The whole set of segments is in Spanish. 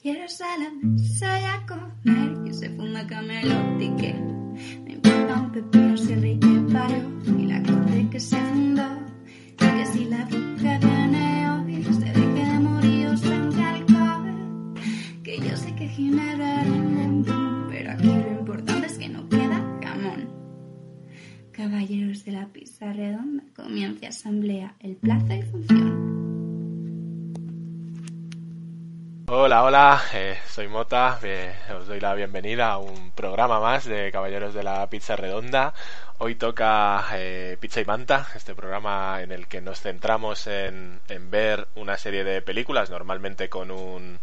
Jerusalén, soy a comer y se fuma camelotique. Me importa un pepino si el rey que paró y la corte que se fundó. Y que si la bruja viene hoy, se deje de morir se alcohol. Que yo sé que Ginebra montón, pero aquí lo importante es que no queda jamón. Caballeros de la pizza redonda, comienza asamblea, el plazo y función. Hola, hola, eh, soy Mota, eh, os doy la bienvenida a un programa más de Caballeros de la Pizza Redonda. Hoy toca eh, Pizza y Manta, este programa en el que nos centramos en, ver una serie de películas, normalmente con un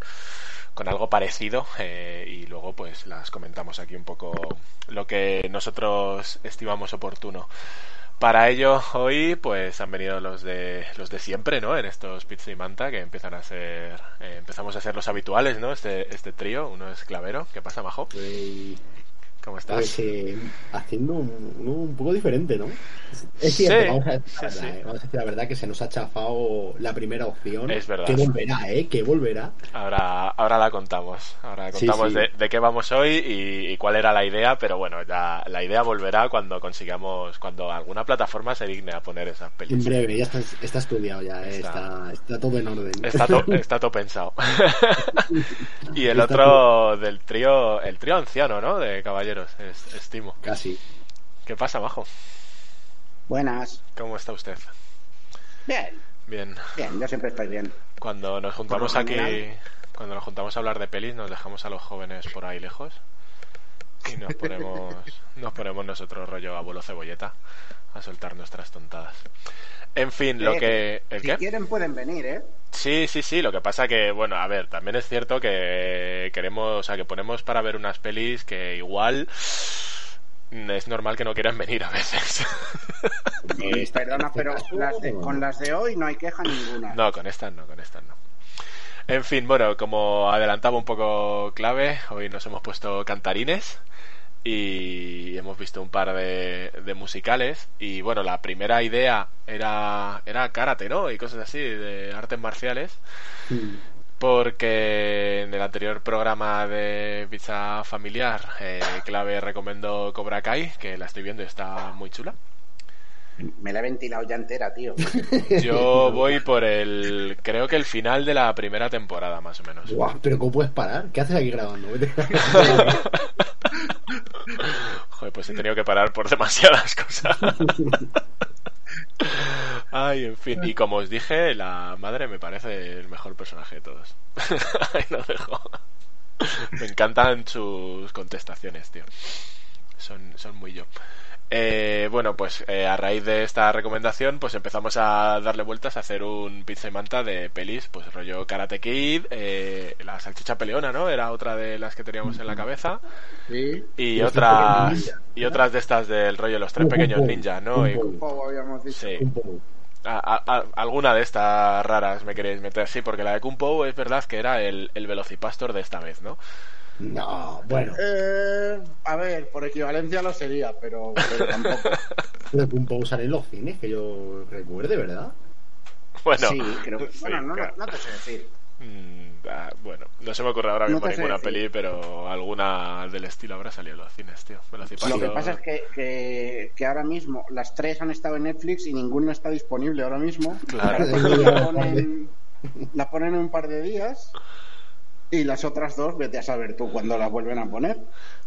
con algo parecido y luego pues las comentamos aquí un poco lo que nosotros estimamos oportuno. Para ello, hoy pues han venido los de los de siempre, ¿no? En estos Pizza y Manta que empiezan a ser eh, empezamos a ser los habituales, ¿no? Este este trío, uno es Clavero, ¿qué pasa, Majo? Pues, ¿Cómo estás? pues, eh, haciendo un, un poco diferente, ¿no? Es cierto, Sí, vamos, a decir la sí, verdad, sí. eh, vamos a decir la verdad que se nos ha chafado la primera opción. Es verdad. Que volverá, ¿eh? Que volverá. Ahora, ahora la contamos. Ahora contamos. De, de qué vamos hoy y, y cuál era la idea, pero bueno, ya la idea volverá cuando consigamos, cuando alguna plataforma se digne a poner esas En pelis. breve, ya está, está estudiado ya, eh, Está- está, está todo en orden. Está, to- está todo pensado. y el otro del trío, el trío anciano, ¿no? De es, estimo. Casi. ¿Qué pasa, Majo? Buenas. ¿Cómo está usted? Bien, Bien. bien, yo siempre estoy bien. Cuando nos juntamos aquí, cuando nos juntamos a hablar de pelis, nos dejamos a los jóvenes por ahí lejos y nos ponemos, nos ponemos nosotros rollo abuelo cebolleta a soltar nuestras tontadas. En fin, lo Eh, que, ¿el si qué? quieren pueden venir, ¿eh? Sí, sí, sí. Lo que pasa que, bueno, a ver, también es cierto que queremos, o sea, que ponemos para ver unas pelis que igual es normal que no quieran venir a veces. Eh, está- Perdona, pero caso- las de- con las de hoy no hay queja ninguna. No, con estas no, con estas no. En fin, bueno, como adelantaba un poco clave, hoy nos hemos puesto cantarines y hemos visto un par de, de musicales y bueno, la primera idea era, era karate, ¿no? Y cosas así, de artes marciales. Mm. Porque en el anterior programa de Pizza Familiar, eh, Clave recomendó Cobra Kai, que la estoy viendo y está muy chula. Me la he ventilado ya entera, tío. Yo voy por el, creo que el final de la primera temporada, más o menos. Guau, pero ¿cómo puedes parar? ¿Qué haces aquí grabando? Joder, pues he tenido que parar por demasiadas cosas. Ay, en fin. Y como os dije, la madre me parece el mejor personaje de todos. Ahí lo dejo. Me encantan sus contestaciones, tío. Son, son muy yo. Eh, bueno, pues eh, a raíz de esta recomendación, pues empezamos a darle vueltas a hacer un pizza y manta de pelis, pues rollo Karate Kid, eh, la salchicha peleona, ¿no? Era otra de las que teníamos en la cabeza. Sí. Y otras y otras de estas del rollo los tres pequeños ninjas, ¿no? Y- sí. Un poco. A- a- a- alguna de estas raras me queréis meter, sí, porque la de Kung Po es verdad que era el, el velocipastor de esta vez, ¿no? No, bueno. Eh, a ver, por equivalencia lo sería, pero, pero tampoco. Pero sale en los cines, que yo recuerde, ¿verdad? Bueno, sí, creo que... sí, Bueno, no, no, claro. no te sé decir. Mm, ah, bueno, no se me ocurre ahora mismo ninguna decir. peli, pero alguna del estilo habrá salido en los cines, tío. Lo que pasa es que, que, que ahora mismo las tres han estado en Netflix y ninguno está disponible ahora mismo. Claro. La ponen, la ponen en un par de días y las otras dos, vete a saber tú cuándo las vuelven a poner.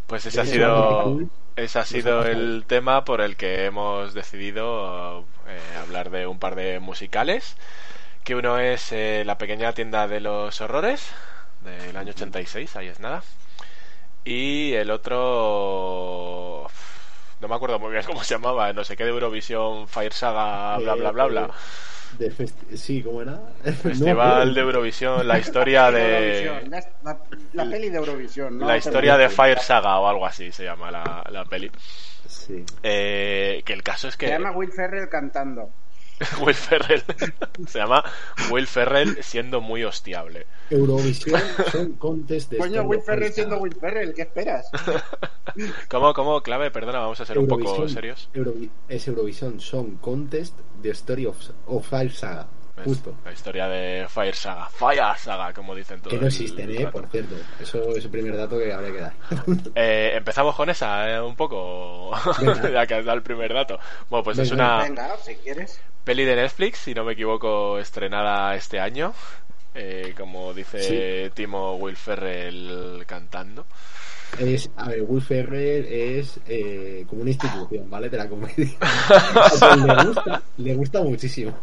Pues ese ha sido, es ese ha sido el tema por el que hemos decidido eh, hablar de un par de musicales. Que uno es eh, La pequeña tienda de los horrores, del año 86, ahí es nada. Y el otro... No me acuerdo muy bien cómo se llamaba, no sé qué de Eurovisión, Fire Saga, bla bla bla bla. De sí, ¿cómo era? Festival de Eurovisión, la historia de... La, la peli de Eurovisión, ¿no? La historia de Fire Saga o algo así se llama la, la peli. Sí. Eh, que el caso es que... Se llama Will Ferrell cantando. Will Ferrell. Se llama Will Ferrell siendo muy hostiable. Eurovisión son contest de Coño, Will Ferrell siendo. Will Ferrell, ¿qué esperas? ¿Cómo, cómo, clave? Perdona, vamos a ser un poco serios. Eurovi- es Eurovisión Song Contest The Story of, of Fire Saga. Es Justo. La historia de Fire Saga. Fire Saga, como dicen todos. Que no existen, ¿eh? Por cierto. Eso es el primer dato que habría que dar. Eh, Empezamos con esa, eh, un poco, ya que has dado el primer dato. Bueno, pues es Venga. una Venga, si quieres. Peli de Netflix, si no me equivoco, estrenada este año. Eh, como dice Timo Will Ferrell cantando. Es, a ver, Will Ferrell es eh, como una institución, ¿vale? De la comedia. Le gusta, le gusta muchísimo.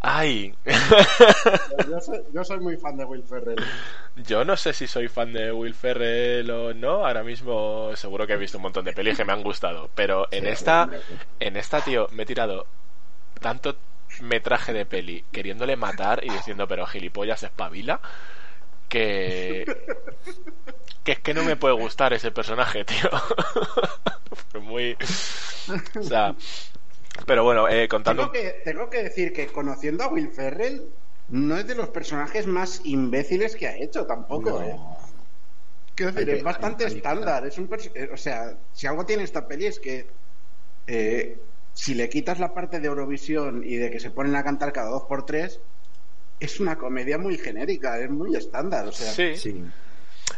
¡Ay! Yo soy, yo soy muy fan de Will Ferrell. Yo no sé si soy fan de Will Ferrell o no. Ahora mismo seguro que he visto un montón de pelis que me han gustado. Pero en Sí, esta, en esta, tío, me he tirado tanto metraje de peli queriéndole matar y diciendo, pero gilipollas, espabila, que... que es que no me puede gustar ese personaje, tío. Fue muy... O sea... Pero bueno, eh, contando... Tengo que, tengo que decir que conociendo a Will Ferrell, no es de los personajes más imbéciles que ha hecho tampoco, ¿eh? No. Quiero decir, es bastante estándar. Es un eh, o sea, si algo tiene esta peli es que eh, si le quitas la parte de Eurovisión y de que se ponen a cantar cada dos por tres, es una comedia muy genérica, es muy estándar. O sea, Sí, Sí.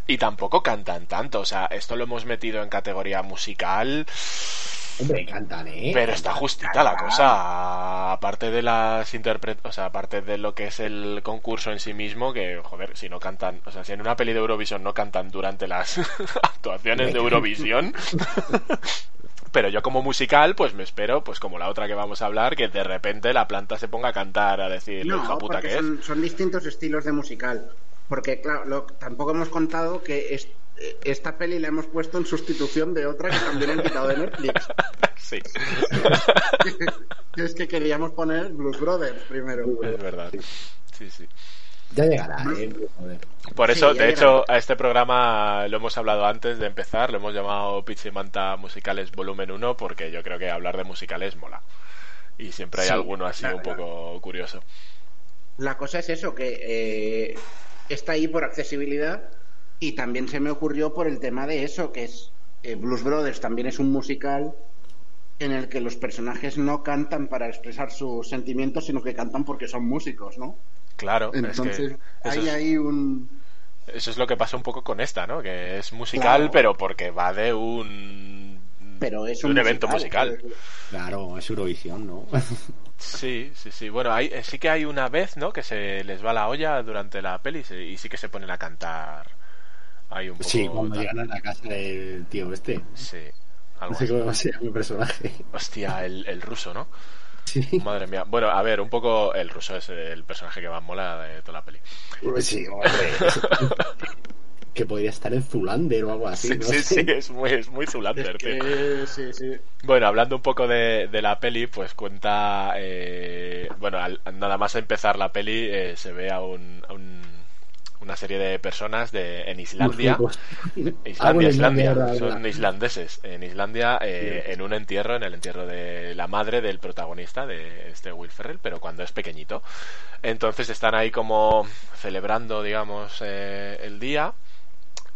y tampoco cantan tanto. O sea, esto lo hemos metido en categoría musical. Hombre, cantan, ¿eh? Pero está justita la cosa, aparte de las interpret o sea, aparte de lo que es el concurso en sí mismo, que joder, si no cantan, o sea, si en una peli de Eurovisión no cantan durante las actuaciones de Eurovisión, pero yo como musical, pues me espero, pues como la otra que vamos a hablar, que de repente la planta se ponga a cantar, a decir lo hija no, puta que es. son, son distintos estilos de musical. Porque, claro, lo- tampoco hemos contado que es- esta peli la hemos puesto en sustitución de otra que también han quitado de Netflix. sí, es que queríamos poner Blues Brothers primero. es verdad. Sí, sí. Ya llegará, ¿eh? Por eso, de llegará. hecho, a este programa lo hemos hablado antes de empezar, lo hemos llamado Pizza y Manta Musicales Volumen 1, porque yo creo que hablar de musicales mola. Y siempre hay Sí, alguno así claro, un poco curioso. La cosa es eso, que eh, está ahí por accesibilidad y también se me ocurrió por el tema de eso, que es eh, Blues Brothers también es un musical en el que los personajes no cantan para expresar sus sentimientos, sino que cantan porque son músicos, ¿no? Claro, Entonces, es que hay es, ahí un... eso es lo que pasa un poco con esta, ¿no? Que es musical, Claro. pero porque va de un, Pero es un, evento musical. Claro, es Eurovisión, ¿no? Sí, sí, sí. Bueno, hay, eh, sí que hay una vez, ¿no? Que se les va la olla durante la peli y sí que se ponen a cantar ahí un poco. sí, cuando llegan a la casa del tío este. Sí, algo No sé así. cómo se llama mi personaje. Hostia, el, el ruso, ¿no? Sí. Madre mía. Bueno, a ver, un poco el ruso es el personaje que más mola de toda la peli. Sí, hombre. que podría estar en Zulander o algo así. Sí, no sí, sí, es muy, es muy Zulander, Es tío. sí, sí. Bueno, hablando un poco de, de la peli, pues cuenta. eh, bueno, al- nada más empezar la peli, eh, se ve a, un, a un- una serie de personas de, en Islandia. Islandia, Islandia, verdad, son verdad. islandeses. En Islandia, eh, en un entierro, en el entierro de la madre del protagonista, de este Will Ferrell, pero cuando es pequeñito. Entonces están ahí como celebrando, digamos, eh, el día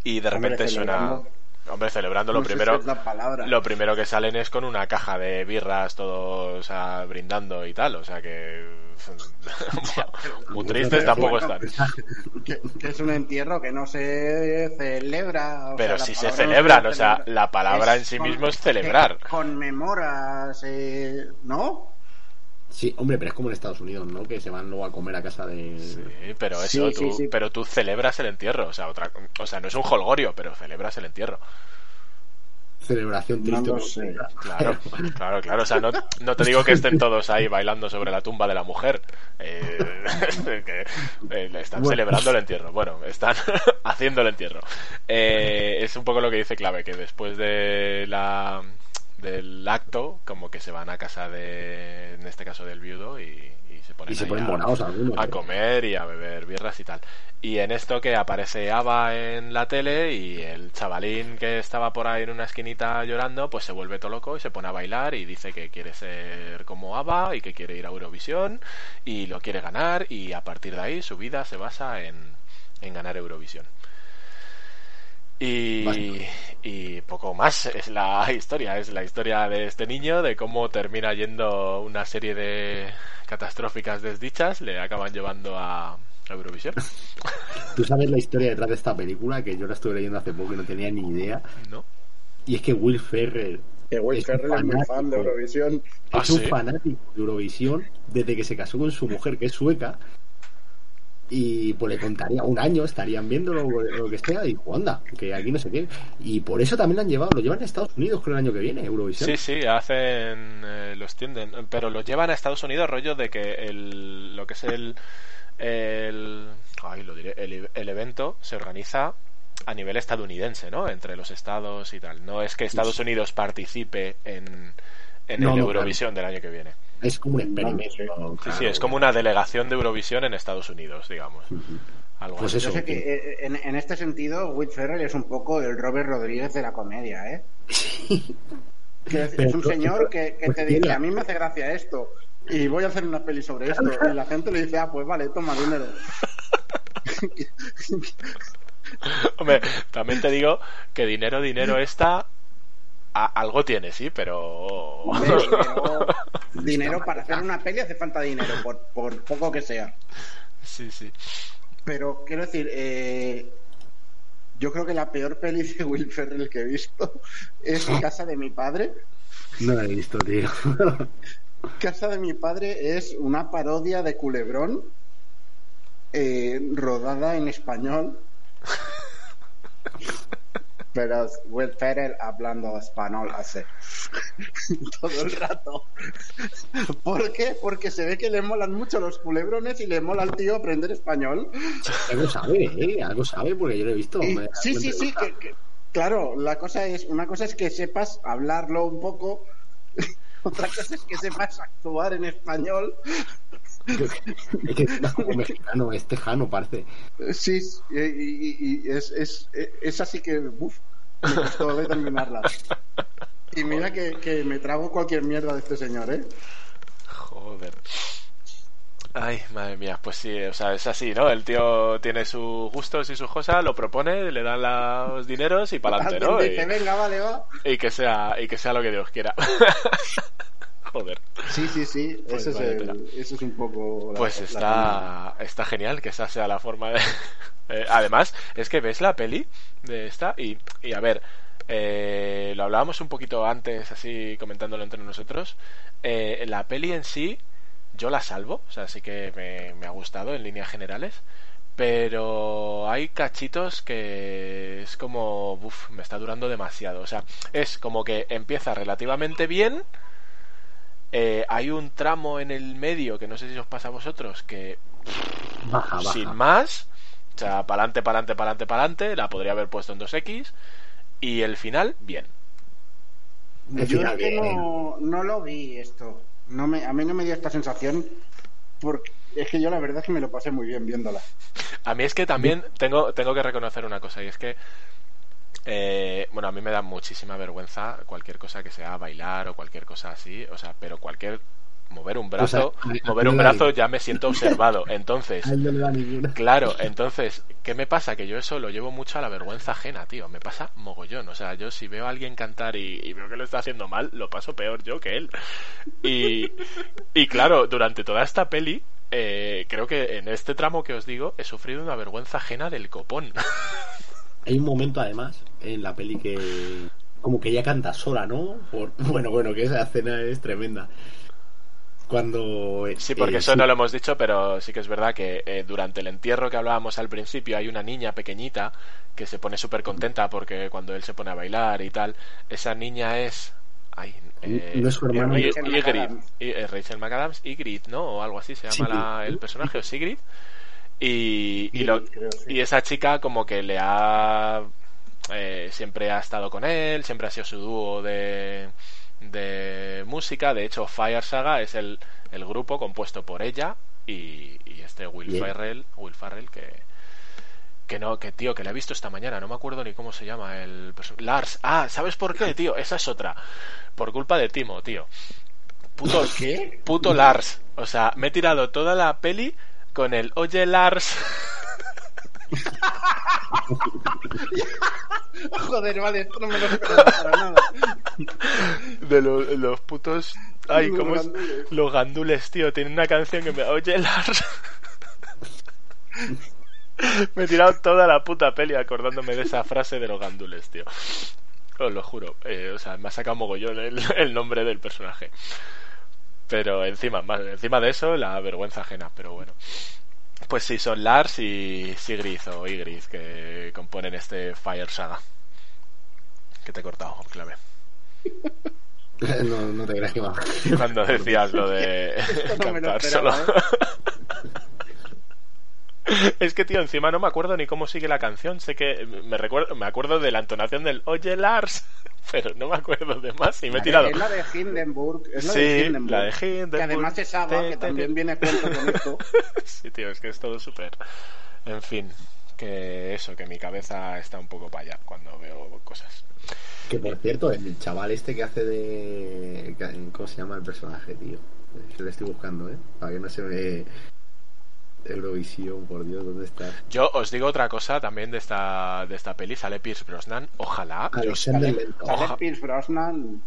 y de Hombre, repente suena... celebrando. Hombre, celebrando lo si primero... es la palabra. Lo primero que salen es con una caja de birras, todos brindando y tal, o sea que... Muy tristes tampoco están. que, es un entierro que no se celebra. o Pero sea, si se no celebran, o sea, la palabra en sí con- mismo es celebrar. Conmemoras, eh, ¿no? Sí, hombre, pero es como en Estados Unidos, ¿no? Que se van luego a comer a casa de. Sí, pero Sí, eso, sí, tú, sí. pero tú celebras el entierro, o sea, otra, o sea, no es un holgorio, pero celebras el entierro. Celebración No triste. lo ¿no? sé. Claro, claro, claro. O sea, no, no te digo que estén todos ahí bailando sobre la tumba de la mujer. Eh, que, eh, están Bueno. celebrando el entierro. Bueno, están haciendo el entierro. Eh, es un poco lo que dice Clave, que después de la del acto, como que se van a casa de, en este caso del viudo, y, y se ponen, Y se ponen a- morados algunos. a comer y a beber birras y tal. Y en esto que aparece Ava en la tele y el chavalín que estaba por ahí en una esquinita llorando, pues se vuelve todo loco y se pone a bailar y dice que quiere ser como Ava y que quiere ir a Eurovisión y lo quiere ganar y a partir de ahí su vida se basa en, en ganar Eurovisión. Y, poco más es la historia, es la historia de este niño, de cómo termina yendo una serie de catastróficas desdichas le acaban llevando a Eurovisión. ¿Tú sabes la historia detrás de esta película? Que yo la estuve leyendo hace poco y no tenía ni idea. ¿No? Y es que Will Ferrell Que Will Es Ferrell es muy fan de Eurovisión. ¿Ah, es un sí? fanático de Eurovisión desde que se casó con su mujer, que es sueca. Y pues le contaría un año, estarían viendo lo, lo que sea, y dijo, anda, que aquí no sé qué. Y por eso también lo han llevado, lo llevan a Estados Unidos, creo, el año que viene, Eurovisión. Sí, sí, hacen, eh, los tienden, pero los llevan a Estados Unidos rollo de que el, lo que es el, el, ay, lo diré, el, el evento se organiza a nivel estadounidense, ¿no? Entre los estados y tal. No es que Estados Unidos participe en, en No, el no, Eurovisión del año que viene. Es como un experimento. Sí, claro. sí, es como una delegación de Eurovisión en Estados Unidos, digamos. Algo Pues así. eso. Yo sé que eh, en, en este sentido Will Ferrell es un poco el Robert Rodríguez de la comedia, ¿eh? Que es, Pero es un señor que, que pues te dice, a mí me hace gracia esto, y voy a hacer una peli sobre esto, y la gente le dice, ah, pues vale, toma dinero. Hombre, también te digo que dinero, dinero esta a- algo tiene, sí, pero Hombre, dinero, dinero para hacer una peli hace falta dinero, por, por poco que sea. sí, sí. Pero quiero decir, eh, yo creo que la peor peli de Will Ferrell que he visto es Casa de mi padre. No lo he visto, tío. Casa de mi padre es una parodia de Culebrón eh, rodada en español. Pero Will Ferrell hablando español hace todo el rato. ¿Por qué? Porque se ve que le molan mucho los culebrones y le mola al tío aprender español. algo sabe, ¿eh? Algo sabe porque yo lo he visto. Y- me- sí, sí, sí, que- claro, la cosa es, una cosa es que sepas hablarlo un poco, otra cosa es que sepas actuar en español. Es que es como mexicano, es tejano, parece. Sí, y, y- y es, es, es así que, uf, me costó determinarla. Y mira que, que me trago cualquier mierda de este señor, ¿eh? Joder. Ay, madre mía, pues sí, o sea, es así, ¿no? El tío tiene sus gustos y sus cosas, lo propone, le dan los dineros y para adelante, ¿no? Dice, Y, venga, vale, va. y que sea, y que sea lo que Dios quiera. Joder. Sí, sí, sí, Pues eso, es el- tela. eso es un poco... la- Pues la está, está genial que esa sea la forma de... Eh, además, es que ves la peli de esta y, y a ver, eh, lo hablábamos un poquito antes, así comentándolo entre nosotros. Eh, la peli en sí, yo la salvo, o sea, sí que me, me ha gustado en líneas generales. Pero hay cachitos que es como, uf, me está durando demasiado. O sea, es como que empieza relativamente bien, eh, hay un tramo en el medio que no sé si os pasa a vosotros que Baja, baja. sin más, o sea, para adelante, para adelante, para adelante, para adelante, la podría haber puesto en 2X y el final, bien. El Yo final es que bien. no, no lo vi esto. No me, a mí no me dio esta sensación porque es que yo la verdad es que me lo pasé muy bien viéndola. A mí es que también tengo, tengo que reconocer una cosa y es que, eh, bueno, a mí me da muchísima vergüenza cualquier cosa que sea bailar o cualquier cosa así, o sea, pero cualquier mover un brazo, O sea, mover un brazo ya me siento observado. Entonces, no. Claro, entonces, ¿qué me pasa? Que yo eso lo llevo mucho a la vergüenza ajena, tío. Me pasa mogollón. O sea, yo si veo a alguien cantar y, y veo que lo está haciendo mal, lo paso peor yo que él. Y, y claro, durante toda esta peli, eh, creo que en este tramo que os digo, he sufrido una vergüenza ajena del copón. Hay un momento, además, en la peli que. Como que ella canta sola, ¿no? Por- Bueno, bueno, que esa escena es tremenda. Cuando. Sí, porque eh, eso sí, no lo hemos dicho, pero sí que es verdad que eh, durante el entierro que hablábamos al principio hay una niña pequeñita que se pone súper contenta porque cuando él se pone a bailar y tal, esa niña es... Ay, eh, No es su hermana. I- Rachel McAdams. Eh, Rachel McAdams, Ygritte, ¿no? O algo así se llama la- el personaje, o Sigrid. Y, y, lo- Sigrid, creo, sí. y esa chica como que le ha... eh, siempre ha estado con él, siempre ha sido su dúo de, de música. De hecho, Fire Saga es el, el grupo compuesto por ella y, y este Will Bien. Ferrell, Will Ferrell que que no, que tío, que la he visto esta mañana, no me acuerdo ni cómo se llama el Lars. Ah, ¿sabes por qué, tío? Esa es otra. Por culpa de Timo, tío. Puto, ¿Qué? puto Lars. O sea, me he tirado toda la peli con el Oye Lars. Joder, vale, esto no me lo esperaba para nada. de los, los putos... Ay, Los ¿cómo es? gandules. Los gandules, tío. Tiene una canción que me... Oye, Lars... me he tirado toda la puta peli acordándome de esa frase de los gandules, tío. Os lo juro. Eh, o sea, me ha sacado mogollón el, el nombre del personaje. Pero encima, más, encima de eso, la vergüenza ajena. Pero bueno. Pues sí, son Lars y Sigrid o Ygritte que componen este Fire Saga. Que te he cortado, clave. No, no te creas que va. Cuando decías lo de no cantar solo. Es que, tío, encima no me acuerdo ni cómo sigue la canción. Sé que me recuerdo, me acuerdo de la entonación del Oye Lars, pero no me acuerdo de más y me he tirado. Es la de Hindenburg. Es la Sí, de Hindenburg. la de Hindenburg. Que además es Te- que te- también viene a cuento con esto. Sí, tío, es que es todo súper. En fin, que eso, que mi cabeza está un poco para allá cuando veo cosas. Que por cierto, el chaval este que hace de. ¿Cómo se llama el personaje, tío? Yo lo estoy buscando, ¿eh? Para que no se ve. Eurovisión, por Dios, ¿dónde está? Yo os digo otra cosa también de esta, de esta peli, sale Pierce Brosnan. Ojalá, Sale Pierce Brosnan.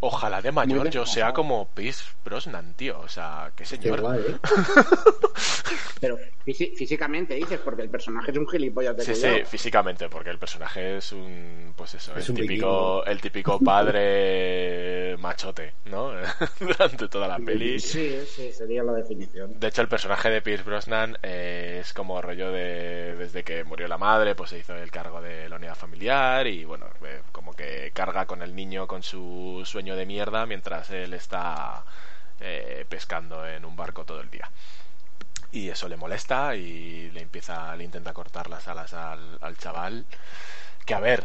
Ojalá de mayor yo sea como Pierce Brosnan, tío. O sea, qué Qué señor. guay, ¿eh? Pero físi- físicamente dices, porque el personaje es un gilipollas de Sí, sí, físicamente, porque el personaje es un, pues eso, Es el un típico, el típico padre machote, ¿no? Durante toda la peli. Sí, sí, sería la definición. De hecho, el personaje de Pierce Brosnan eh, es como rollo de desde que murió la madre, pues se hizo el cargo de la unidad familiar y bueno, eh, como que carga con el niño con su sueño de mierda mientras él está eh, pescando en un barco todo el día. Y eso le molesta y le empieza, le intenta cortar las alas al, al chaval. Que a ver,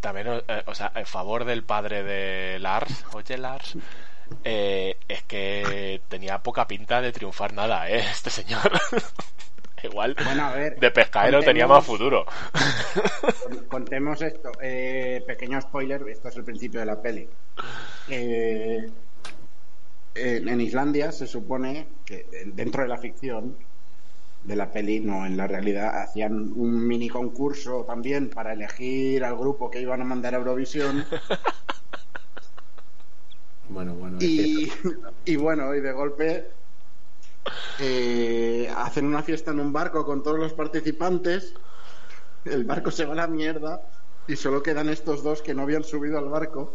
también, eh, o sea, en favor del padre de Lars, oye Lars, eh, es que tenía poca pinta de triunfar nada, ¿eh? Este señor. Igual Bueno, a ver. de pescadero contemos- tenía más futuro. con- Contemos esto. Eh, pequeño spoiler, esto es el principio de la peli. Eh, en, en Islandia se supone que eh, dentro de la ficción de la peli, no en la realidad, hacían un mini concurso también para elegir al grupo que iban a mandar a Eurovisión. Bueno, bueno. y bueno, y de golpe eh, hacen una fiesta en un barco con todos los participantes. El barco se va a la mierda y solo quedan estos dos que no habían subido al barco.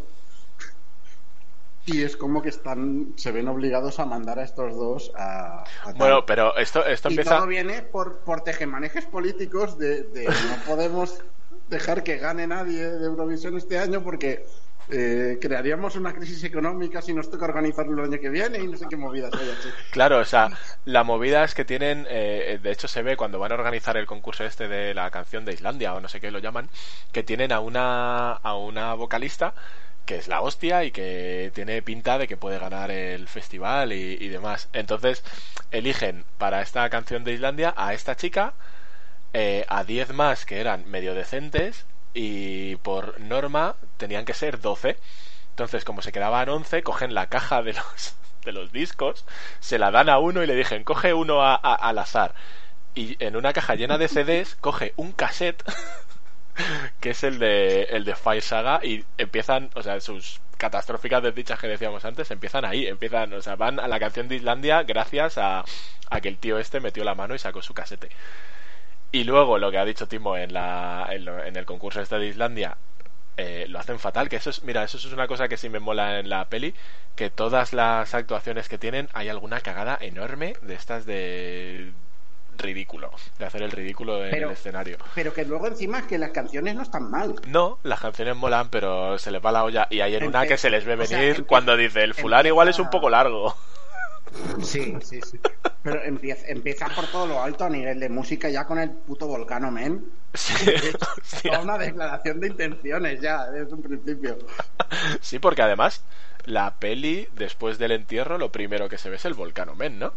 Y es como que están, se ven obligados a mandar a estos dos a. Bueno, pero esto, esto y empieza. todo viene por, por tejemanejes políticos de, de no podemos dejar que gane nadie de Eurovisión este año porque eh, crearíamos una crisis económica si nos toca organizarlo el año que viene y no sé qué movidas hay. Claro, o sea, la movida es que tienen, eh, de hecho se ve cuando van a organizar el concurso este de la canción de Islandia o no sé qué lo llaman, que tienen a una, a una vocalista que es la hostia y que tiene pinta de que puede ganar el festival y, y demás. Entonces eligen para esta canción de Islandia a esta chica, eh, a 10 más que eran medio decentes y por norma tenían que ser 12. Entonces, como se quedaban 11, cogen la caja de los, de los discos, se la dan a uno y le dicen, coge uno a- al azar. Y en una caja llena de CDs, coge un cassette, que es el de, el de Fire Saga, y empiezan, o sea, sus catastróficas desdichas que decíamos antes, empiezan ahí, empiezan, o sea, van a la canción de Islandia gracias a, a que el tío este metió la mano y sacó su casete. Y luego lo que ha dicho Timo en, la, en, lo- en el concurso este de Islandia, eh, lo hacen fatal, que eso es, mira, eso es una cosa que sí me mola en la peli, que todas las actuaciones que tienen hay alguna cagada enorme de estas de ridículo, de hacer el ridículo en Pero- el escenario. Pero que luego encima es que las canciones no están mal. No, las canciones molan, pero se les va la olla y hay en una que se les ve o sea, venir cuando dice el fulano igual es un poco largo. Sí, sí, sí. Pero empieza, empieza por todo lo alto a nivel de música ya con el puto Volcano Men. Sí, toda una declaración de intenciones ya desde un principio. Sí, porque además la peli, después del entierro, lo primero que se ve es el volcán Men, ¿no?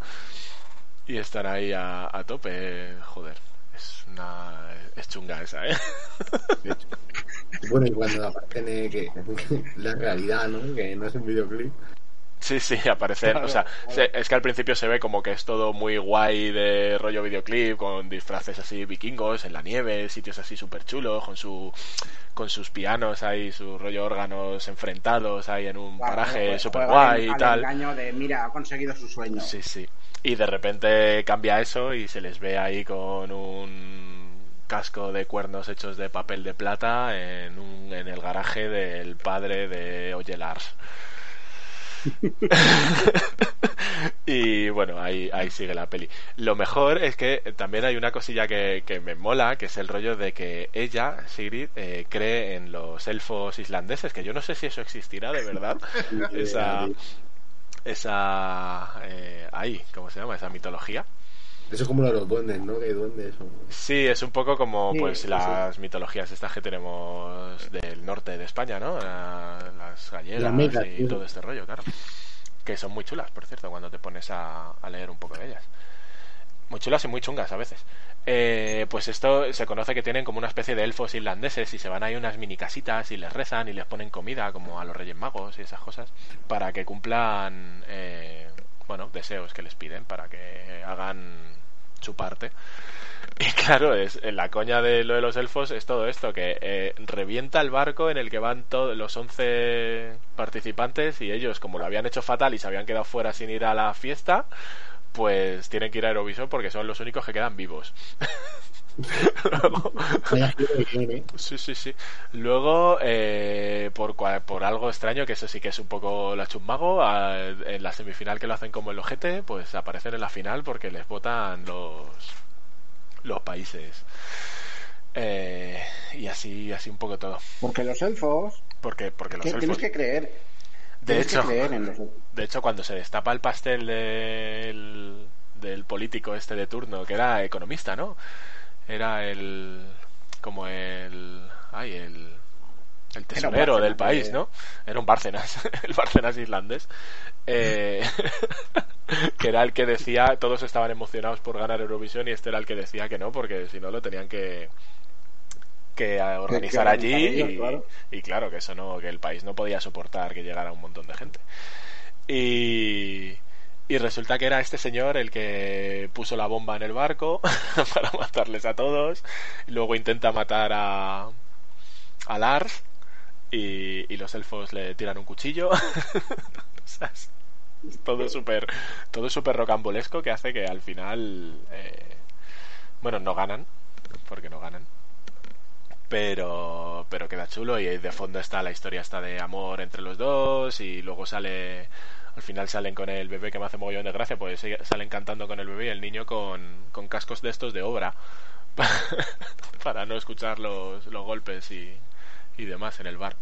Y están ahí a, a tope, joder. Es una... es chunga esa, ¿eh? Bueno, y cuando aparecen eh, que la realidad, ¿no? Que no es un videoclip. Sí, sí, aparecen. Claro, o sea, claro. es que al principio se ve como que es todo muy guay de rollo videoclip, con disfraces así vikingos en la nieve, sitios así súper chulos, con su con sus pianos ahí, sus rollo órganos enfrentados ahí en un Claro, paraje súper guay y al tal. engaño de, mira, ha conseguido su sueño. Sí, sí. Y de repente cambia eso y se les ve ahí con un casco de cuernos hechos de papel de plata en, un, en el garaje del padre de Oye Lars. y bueno, ahí, ahí sigue la peli. Lo mejor es que también hay una cosilla que, que me mola, que es el rollo de que ella, Sigrid, eh, cree en los elfos islandeses, que yo no sé si eso existirá de verdad. esa esa eh, ahí, ¿cómo se llama? Esa mitología. Eso es como lo de los duendes, ¿no? Que hay duendes. o- Sí, es un poco como Sí, pues sí, las mitologías estas que tenemos del norte de España, ¿no? La- las gallegas y todo este rollo, claro. Que son muy chulas, por cierto, cuando te pones a, a leer un poco de ellas. Muy chulas y muy chungas a veces. Eh, pues esto se conoce que tienen como una especie de elfos irlandeses y se van ahí unas mini casitas y les rezan y les ponen comida como a los Reyes Magos y esas cosas para que cumplan, eh, bueno, deseos que les piden para que hagan su parte. Y claro, es en la coña de lo de los elfos es todo esto, que eh, revienta el barco en el que van todos los 11 participantes y ellos, como lo habían hecho fatal y se habían quedado fuera sin ir a la fiesta, pues tienen que ir a Eurovision porque son los únicos que quedan vivos. Luego- ¿eh? Sí, sí, sí. Luego, eh, por, por algo extraño, que eso sí que es un poco la chumbago, en la semifinal que lo hacen como el ojete, pues aparecen en la final porque les votan los, los países. Eh, y así, así un poco todo. Porque los elfos, Porque, porque los que tienes elfos. que creer. De hecho, que creer en los elfos. de hecho, cuando se destapa el pastel del, del político este de turno, que era economista, ¿no? Era el. como el. ay, el. el tesorero del país, eh. ¿no? Era un Bárcenas, el Bárcenas islandés. Eh, que era el que decía, todos estaban emocionados por ganar Eurovisión y este era el que decía que no, porque si no lo tenían que que organizar allí ellos, y, claro. y claro que eso no que el país no podía soportar que llegara un montón de gente y y resulta que era este señor el que puso la bomba en el barco para matarles a todos. Luego intenta matar a a Lars y, y los elfos le tiran un cuchillo. O sea, es todo súper todo súper rocambolesco que hace que al final eh, bueno no ganan porque no ganan. Pero pero queda chulo y de fondo está la historia esta de amor entre los dos y luego sale al final salen con el bebé que me hace mogollón de gracia pues salen cantando con el bebé y el niño con, con cascos de estos de obra para no escuchar los, los golpes y, y demás en el bar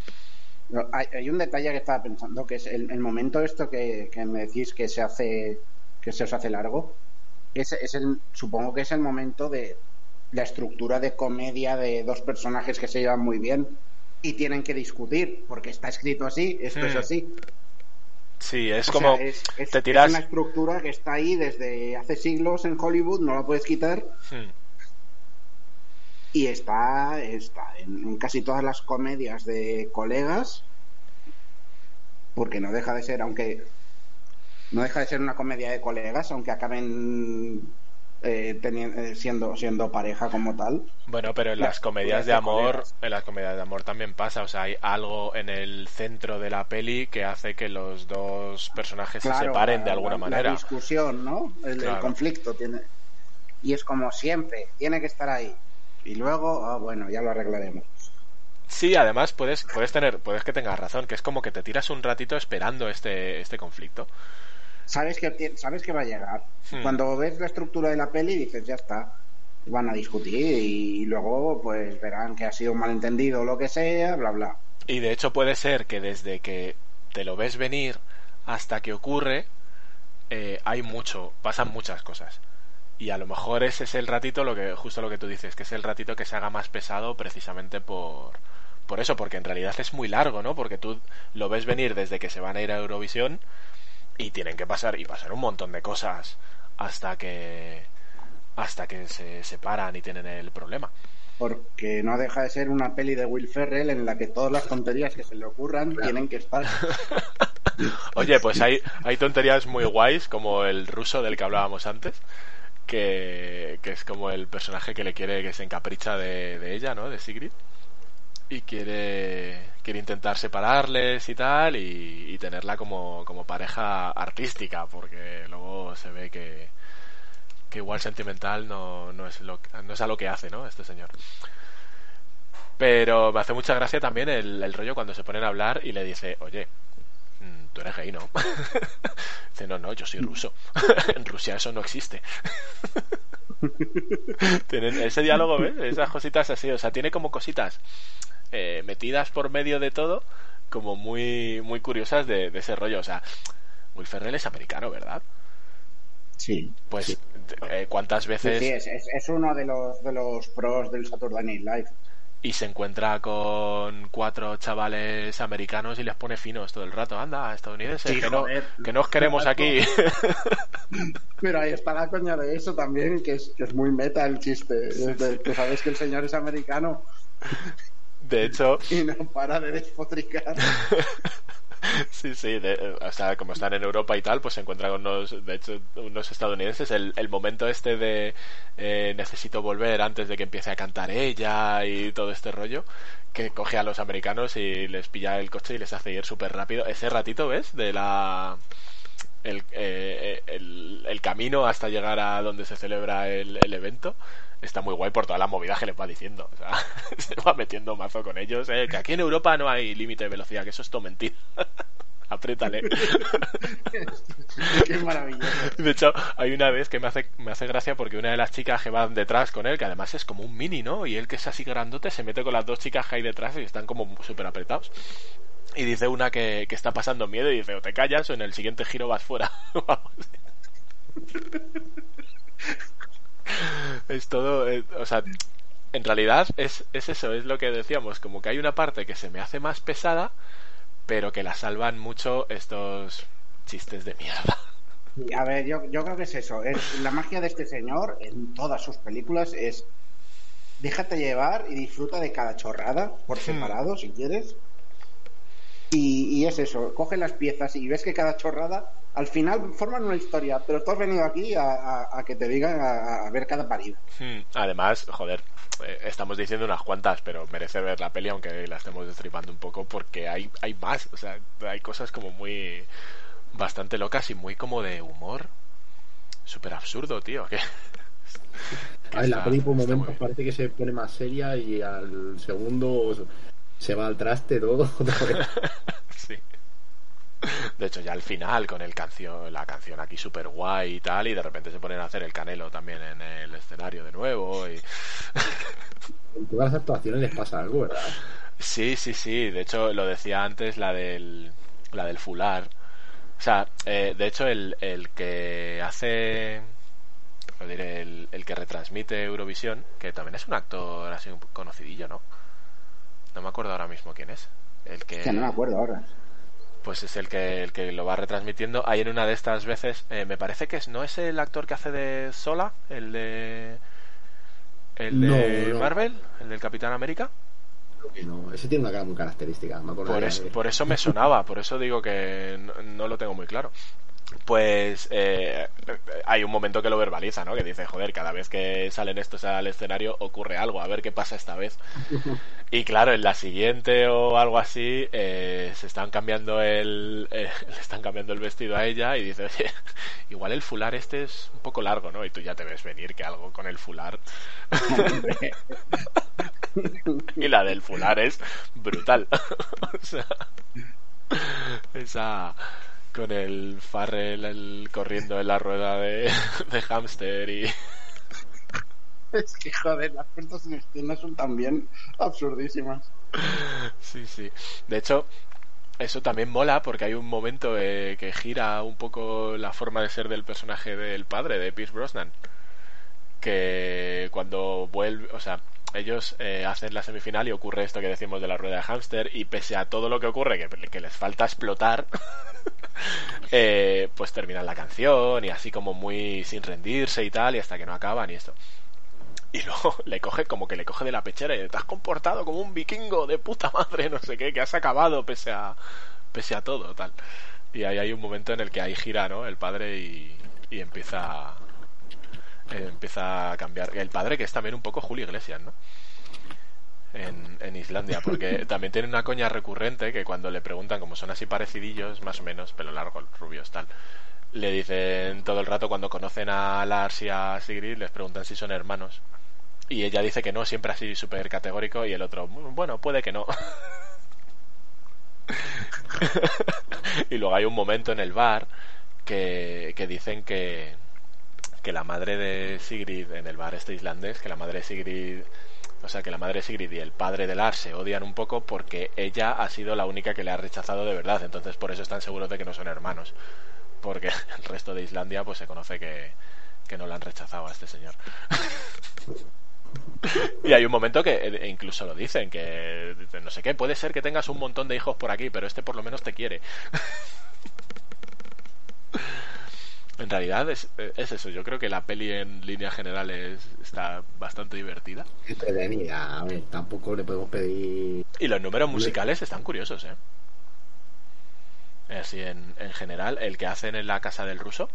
No, hay, hay un detalle que estaba pensando, que es el, el momento esto que, que me decís que se hace que se os hace largo. Es, es el, supongo que es el momento de la estructura de comedia de dos personajes que se llevan muy bien y tienen que discutir, porque está escrito así, esto es así. Sí es O como sea, es, es- te es tiras una estructura que está ahí desde hace siglos en Hollywood, no la puedes quitar Hmm. y está, está en, en casi todas las comedias de colegas porque no deja de ser aunque no deja de ser una comedia de colegas aunque acaben eh, teni- eh, siendo siendo pareja como tal Bueno, pero en Las las comedias de amor, colegas. en las comedias de amor también pasa, o sea, hay algo en el centro de la peli que hace que los dos personajes se separen la- de alguna la- la manera. discusión no el, conflicto tiene y es como siempre tiene que estar ahí y luego ah, bueno ya lo arreglaremos Sí, además puedes puedes tener puedes que tengas razón, que es como que te tiras un ratito esperando este este conflicto. Sabes que sabes que va a llegar Hmm. cuando ves la estructura de la peli dices ya está van a discutir y luego pues verán que ha sido un malentendido o lo que sea bla bla Y de hecho puede ser que desde que te lo ves venir hasta que ocurre eh, hay mucho, pasan muchas cosas. Y a lo mejor ese es el ratito, lo que justo lo que tú dices, que es el ratito que se haga más pesado precisamente por por eso, porque en realidad es muy largo, ¿no? Porque tú lo ves venir desde que se van a ir a Eurovisión y tienen que pasar y pasar un montón de cosas hasta que hasta que se separan y tienen el problema. porque no deja de ser una peli de Will Ferrell en la que todas las tonterías que se le ocurran tienen que estar Oye, pues hay, hay tonterías muy guays, como el ruso del que hablábamos antes, que, que es como el personaje que le quiere, que se encapricha de, de ella, ¿no? De Sigrid. Y quiere, quiere intentar separarles y tal, y, tenerla como, como pareja artística, porque luego se ve que, que igual sentimental no, no, es lo, no es a lo que hace, ¿no? Este señor. Pero me hace mucha gracia también el, el rollo cuando se ponen a hablar y le dice, oye, mm, tú eres gay, ¿no? dice, no, no, yo soy ruso. en Rusia eso no existe. Tienen ese diálogo, ¿ves? Esas cositas así, o sea, tiene como cositas eh, metidas por medio de todo, como muy, muy curiosas de, de ese rollo. O sea, Will Ferrell es americano, ¿verdad? Sí. Pues, Sí. eh, ¿cuántas Sí, veces sí, es, es- es uno de los, de los pros del Saturday Night Live. Y se encuentra con cuatro chavales americanos y les pone finos todo el rato? Anda, estadounidenses, Sí, que, no, que no os queremos aquí. Pero ahí está la coña de eso también, que es, que es muy meta el chiste. es de que sabes que el señor es americano De hecho, y no para de despotricar. sí, sí, de- o sea, como están en Europa y tal, pues se encuentra con unos, de hecho, unos estadounidenses. El, el momento este de eh, necesito volver antes de que empiece a cantar ella y todo este rollo, que coge a los americanos y les pilla el coche y les hace ir súper rápido. Ese ratito, ¿ves? De la... El, eh, el, el camino hasta llegar a donde se celebra el, el evento está muy guay por toda la movida que les va diciendo. O sea, se va metiendo mazo con ellos. eh, que aquí en Europa no hay límite de velocidad, que eso es todo mentira. Apriétale. Qué maravilloso. De hecho, hay una vez que me hace, me hace gracia porque una de las chicas que van detrás con él, que además es como un mini, ¿no? Y él que es así grandote, se mete con las dos chicas que hay detrás y están como súper apretados. Y dice una que, que está pasando miedo y dice, o te callas o en el siguiente giro vas fuera. Así. Es todo, eh, o sea, en realidad es, es eso, es lo que decíamos, como que hay una parte que se me hace más pesada, pero que la salvan mucho estos chistes de mierda. A ver, yo, yo creo que es eso. Es, la magia de este señor en todas sus películas es déjate llevar y disfruta de cada chorrada por separado, si quieres. Y, y es eso, coge las piezas y ves que cada chorrada al final forman una historia, pero tú has venido aquí a, a- a que te digan a, a ver cada parido. Hmm, Además, joder, eh, estamos diciendo unas cuantas, pero merece ver la peli aunque la estemos destripando un poco porque hay, hay más, o sea, hay cosas como muy bastante locas y muy como de humor súper absurdo, tío. Que, que la peli por momentos parece que se pone más seria y al segundo se va al traste todo. Sí. De hecho, ya al final, con el canción, la canción aquí súper guay y tal, y de repente se ponen a hacer el canelo también en el escenario de nuevo. Y... en todas las actuaciones les pasa algo, ¿verdad? Sí, sí, sí. De hecho, lo decía antes la del, la del fular. O sea, eh, de hecho, el, el que hace. diré, el, el que retransmite Eurovisión, que también es un actor así un conocidillo, ¿no? No me acuerdo ahora mismo quién es. El que. Que no me acuerdo ahora. Pues es el que, el que lo va retransmitiendo. Ahí en una de estas veces, eh, me parece que es, ¿no es el actor que hace de Sola? El de. El de No, no. Marvel, el del Capitán América. Creo que no. Ese tiene una cara muy característica. Me acuerdo Por eso, por eso me sonaba, por eso digo que no, no lo tengo muy claro. Pues eh, hay un momento que lo verbaliza, ¿no? Que dice, joder, cada vez que salen estos al escenario ocurre algo, a ver qué pasa esta vez. Y claro, en la siguiente o algo así, eh, se están cambiando el, eh, le están cambiando el vestido a ella y dice, oye, igual el fular este es un poco largo, ¿no? Y tú ya te ves venir que algo con el fular. y la del fular es brutal. o sea, esa con el Farrell el, corriendo en la rueda de, de hámster y Es que joder, las puertas en escena son también absurdísimas. sí, sí. De hecho, eso también mola porque hay un momento eh, que gira un poco la forma de ser del personaje del padre de Pierce Brosnan. Que cuando vuelve, o sea, ellos eh, hacen la semifinal y ocurre esto que decimos de la rueda de hámster y pese a todo lo que ocurre, que, que les falta explotar, eh, pues terminan la canción y así como muy sin rendirse y tal y hasta que no acaban y esto. Y luego le coge como que le coge de la pechera y te has comportado como un vikingo de puta madre, no sé qué, que has acabado pese a pese a todo, tal. Y ahí hay un momento en el que ahí gira, ¿no? El padre y, y empieza eh, empieza a cambiar. El padre que es también un poco Julio Iglesias, ¿no? En, en Islandia, porque también tiene una coña recurrente que cuando le preguntan, como son así parecidillos, más o menos, pelo largo, rubios, tal, le dicen todo el rato cuando conocen a Lars y a Sigrid, les preguntan si son hermanos. Y ella dice que no, siempre así súper categórico, y el otro, bueno, puede que no. y luego hay un momento en el bar que, que dicen que, que la madre de Sigrid en el bar este islandés, que la madre de Sigrid, o sea, que la madre de Sigrid y el padre de Lars se odian un poco porque ella ha sido la única que le ha rechazado de verdad, entonces por eso están seguros de que no son hermanos, porque el resto de Islandia pues se conoce que, que no le han rechazado a este señor. Y hay un momento que eh, incluso lo dicen, que no sé qué, puede ser que tengas un montón de hijos por aquí, pero este por lo menos te quiere. En realidad es, es eso, yo creo que la peli en línea general es, está bastante divertida. Entretenida, a ver, tampoco le podemos pedir... Y los números musicales están curiosos, ¿eh? Así en, en general, el que hacen en la casa del ruso.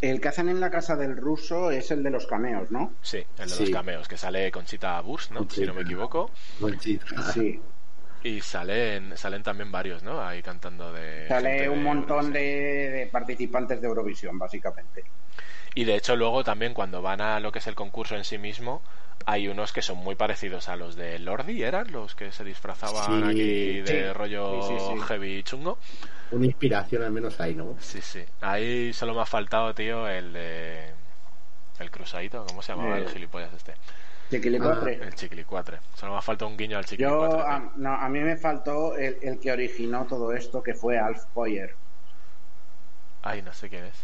El que hacen en la casa del ruso es el de los cameos, ¿no? Sí, el de Sí. los cameos, que sale Conchita Burst, ¿no? Si no me equivoco. Conchita. Sí. Y salen, salen también varios, ¿no? Ahí cantando de... Sale un de montón de, de participantes de Eurovisión, básicamente. Y de hecho luego también cuando van a lo que es el concurso en sí mismo, hay unos que son muy parecidos a los de Lordi, ¿eran? Los que se disfrazaban Sí, aquí de sí. rollo Sí, sí, sí. heavy chungo. Una inspiración al menos ahí, ¿no? Sí, sí. Ahí solo me ha faltado, tío, el de... El cruzadito, ¿cómo se llamaba Eh, el gilipollas este? Chiquilicuatre. El chiquilicuatre. Solo me ha faltado un guiño al chiquilicuatre. Yo, a, no, a mí me faltó el, el que originó todo esto, que fue Alf Boyer. Ay, no sé quién es.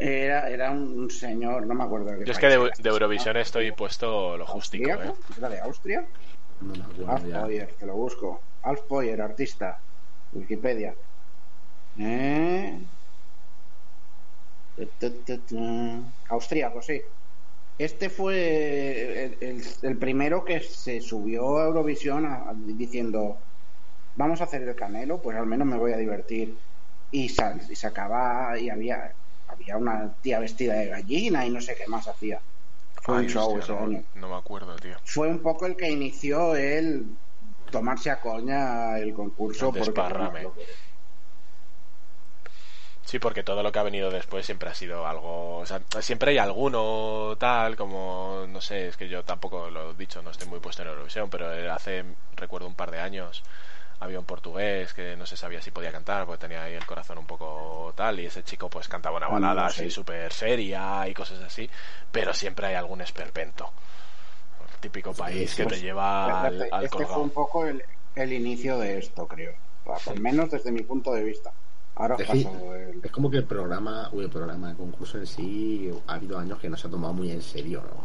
Era, era un señor, no me acuerdo de qué Yo es que de, Eurovisión estoy puesto lo justico, ¿eh? ¿Era de Austria? No Alf ya. Boyer, te lo busco. Alf Boyer, artista. Wikipedia. ¿Eh? Austríaco, sí. Este fue el, el- el primero que se subió a Eurovisión a- a- diciendo vamos a hacer el canelo, pues al menos me voy a divertir. Y, sal- y sacaba y había había una tía vestida de gallina y no sé qué más hacía. Fue Ay, un show hostia, ese no, me acuerdo, tío. fue un poco el que inició el tomarse a coña el concurso. Porque, Sí, porque todo lo que ha venido después siempre ha sido algo. O sea, siempre hay alguno tal, como. No sé, es que yo tampoco lo he dicho, no estoy muy puesto en Eurovisión, pero eh, hace, recuerdo un par de años, había un portugués que no se sabía si podía cantar, porque tenía ahí el corazón un poco tal, y ese chico pues cantaba una no balada así súper seria y cosas así, pero siempre hay algún esperpento. El típico país sí, que pues, te lleva al, al este fue un poco el, el inicio de esto, creo. Al menos desde mi punto de vista. Ahora os Es, paso el... es como que el programa, uy, el programa de concurso en sí, ha habido años que no se ha tomado muy en serio, ¿no?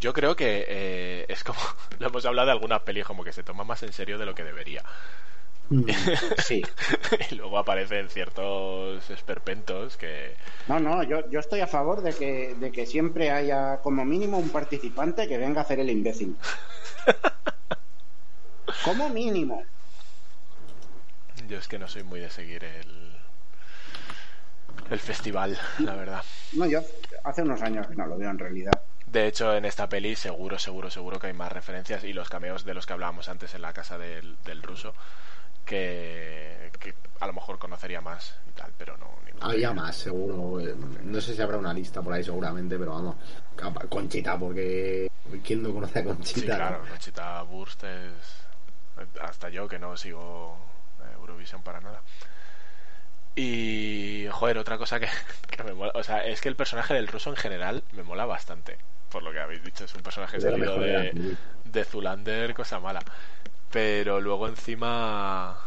Yo creo que eh, es como. Lo hemos hablado de alguna peli, como que se toma más en serio de lo que debería. Sí. y luego aparecen ciertos esperpentos que. No, no, yo, yo estoy a favor de que, de que siempre haya como mínimo un participante que venga a hacer el imbécil. Como mínimo. Yo es que no soy muy de seguir el. El festival, la verdad. No, yo hace unos años que no lo veo en realidad. De hecho, en esta peli seguro, seguro, seguro que hay más referencias y los cameos de los que hablábamos antes en la casa del, del ruso que, que a lo mejor conocería más y tal, pero no. Había más, seguro. eh, No sé si habrá una lista por ahí, seguramente, pero vamos. Conchita, porque. ¿Quién no conoce a Conchita? Sí, claro, Conchita Burst es. Hasta yo que no sigo Eurovisión para nada. Y, joder, otra cosa que, que me mola. O sea, es que el personaje del ruso en general me mola bastante. Por lo que habéis dicho, es un personaje De salido de de, Zulander, cosa mala. Pero luego encima.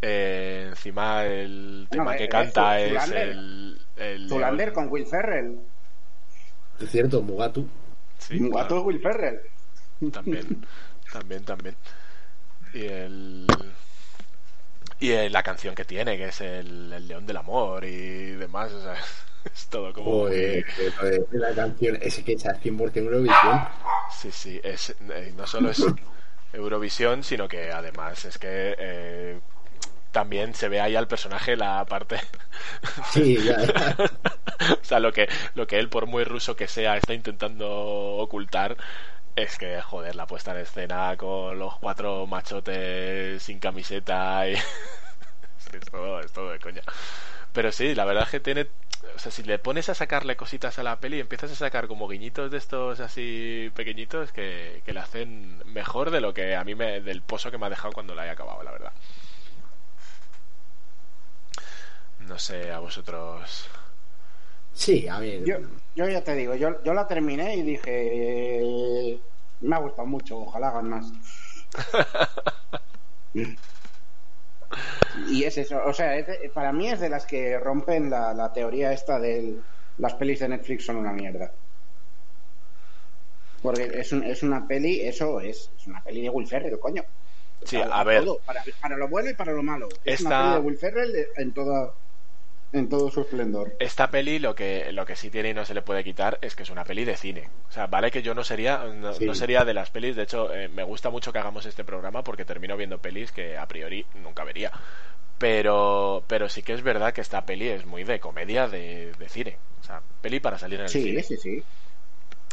eh, encima el tema Bueno, que eh, canta eh, es el. el Zulander con Will Ferrell. Es cierto, Mugatu. Sí, Un claro. Will Ferrell. También, también, también. Y el. Y la canción que tiene, que es el, el León del Amor y demás, o sea, es todo como. Joder, la canción, es que esa es 100% Eurovisión. Sí, sí, es, eh, no solo es Eurovisión, sino que además es que eh, también se ve ahí al personaje la parte. Sí, ya, ya. o sea, lo que, lo que él, por muy ruso que sea, está intentando ocultar es que, joder, la puesta en escena con los cuatro machotes sin camiseta y. es, todo, es todo de coña. Pero sí, la verdad es que tiene. O sea, si le pones a sacarle cositas a la peli, empiezas a sacar como guiñitos de estos así pequeñitos que, que le hacen mejor de lo que a mí me. del pozo que me ha dejado cuando la he acabado, la verdad. No sé, a vosotros. Sí, a ver. Yo, yo ya te digo, yo, yo la terminé y dije, eh, me ha gustado mucho, ojalá hagan más. y es eso, o sea, es de- para mí es de las que rompen la, la teoría esta de las pelis de Netflix son una mierda. Porque es, un- es una peli, eso es, es una peli de Will Ferrell, coño. Sí, Para a ver. todo, para, para lo bueno y para lo malo. Es Esta- una peli de Will Ferrell en toda en todo su esplendor. Esta peli lo que, lo que sí tiene y no se le puede quitar es que es una peli de cine. O sea, vale que yo no sería, no, Sí. no sería de las pelis, de hecho eh, me gusta mucho que hagamos este programa porque termino viendo pelis que a priori nunca vería. Pero, pero sí que es verdad que esta peli es muy de comedia de, de cine. O sea, peli para salir en el Sí, cine. sí, sí.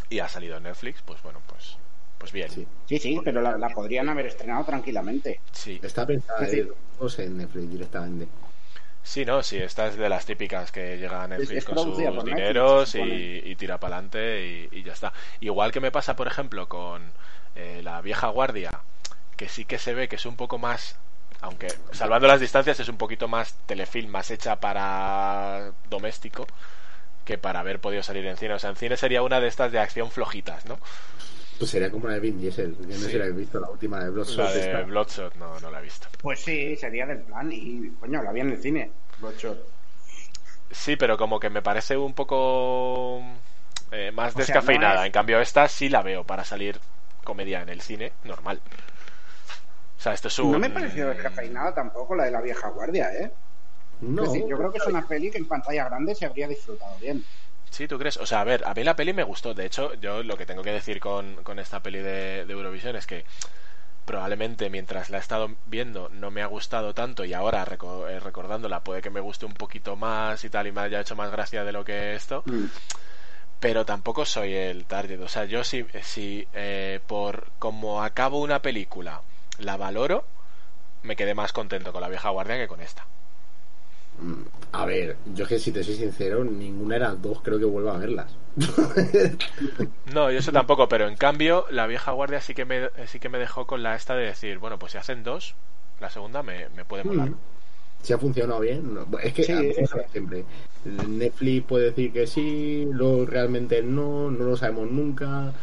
Y ha salido en Netflix, pues bueno, pues, pues bien. Sí. Sí, sí, pero la, la podrían haber estrenado tranquilamente. Sí. Está pensada eh, en Netflix directamente. Sí, no, sí, esta es de las típicas que llega a Netflix es con sus dineros y, tira para adelante y, y ya está. Igual que me pasa, por ejemplo, con eh, la vieja guardia, que sí que se ve que es un poco más, aunque salvando las distancias es un poquito más telefilm, más hecha para doméstico que para haber podido salir en cine. O sea, en cine sería una de estas de acción flojitas, ¿no? Pues sería como la de Vin Diesel. Yo no sé Sí. si la habéis visto, la última de Bloodshot. La de esta. Bloodshot no, no la he visto. Pues sí, sería del plan y, coño, la vi en el cine. Bloodshot. Sí, pero como que me parece un poco eh, más O sea, descafeinada. no es- En cambio, esta sí la veo para salir comedia en el cine, normal. O sea, esto es un... No me pareció descafeinada tampoco la de la vieja guardia, ¿eh? No, Es decir, yo creo que es una peli que en pantalla grande se habría disfrutado bien. Sí, ¿tú crees? O sea, a ver, a mí la peli me gustó. De hecho, yo lo que tengo que decir con, con esta peli de, de Eurovisión es que probablemente mientras la he estado viendo no me ha gustado tanto y ahora reco- eh, recordándola puede que me guste un poquito más y tal y me haya hecho más gracia de lo que esto. Mm. pero tampoco soy el target. O sea, yo si, si eh, por como acabo una película la valoro, me quedé más contento con la vieja guardia que con esta. A ver, yo que si te soy sincero, ninguna de las dos creo que vuelva a verlas. No, yo eso tampoco, pero en cambio la vieja guardia sí que me, sí que me dejó con la esta de decir, bueno, pues si hacen dos, la segunda me, me puede molar. Mm. Si ha funcionado bien, no. es que Sí, pasa siempre. Netflix puede decir que sí, luego realmente no, no lo sabemos nunca.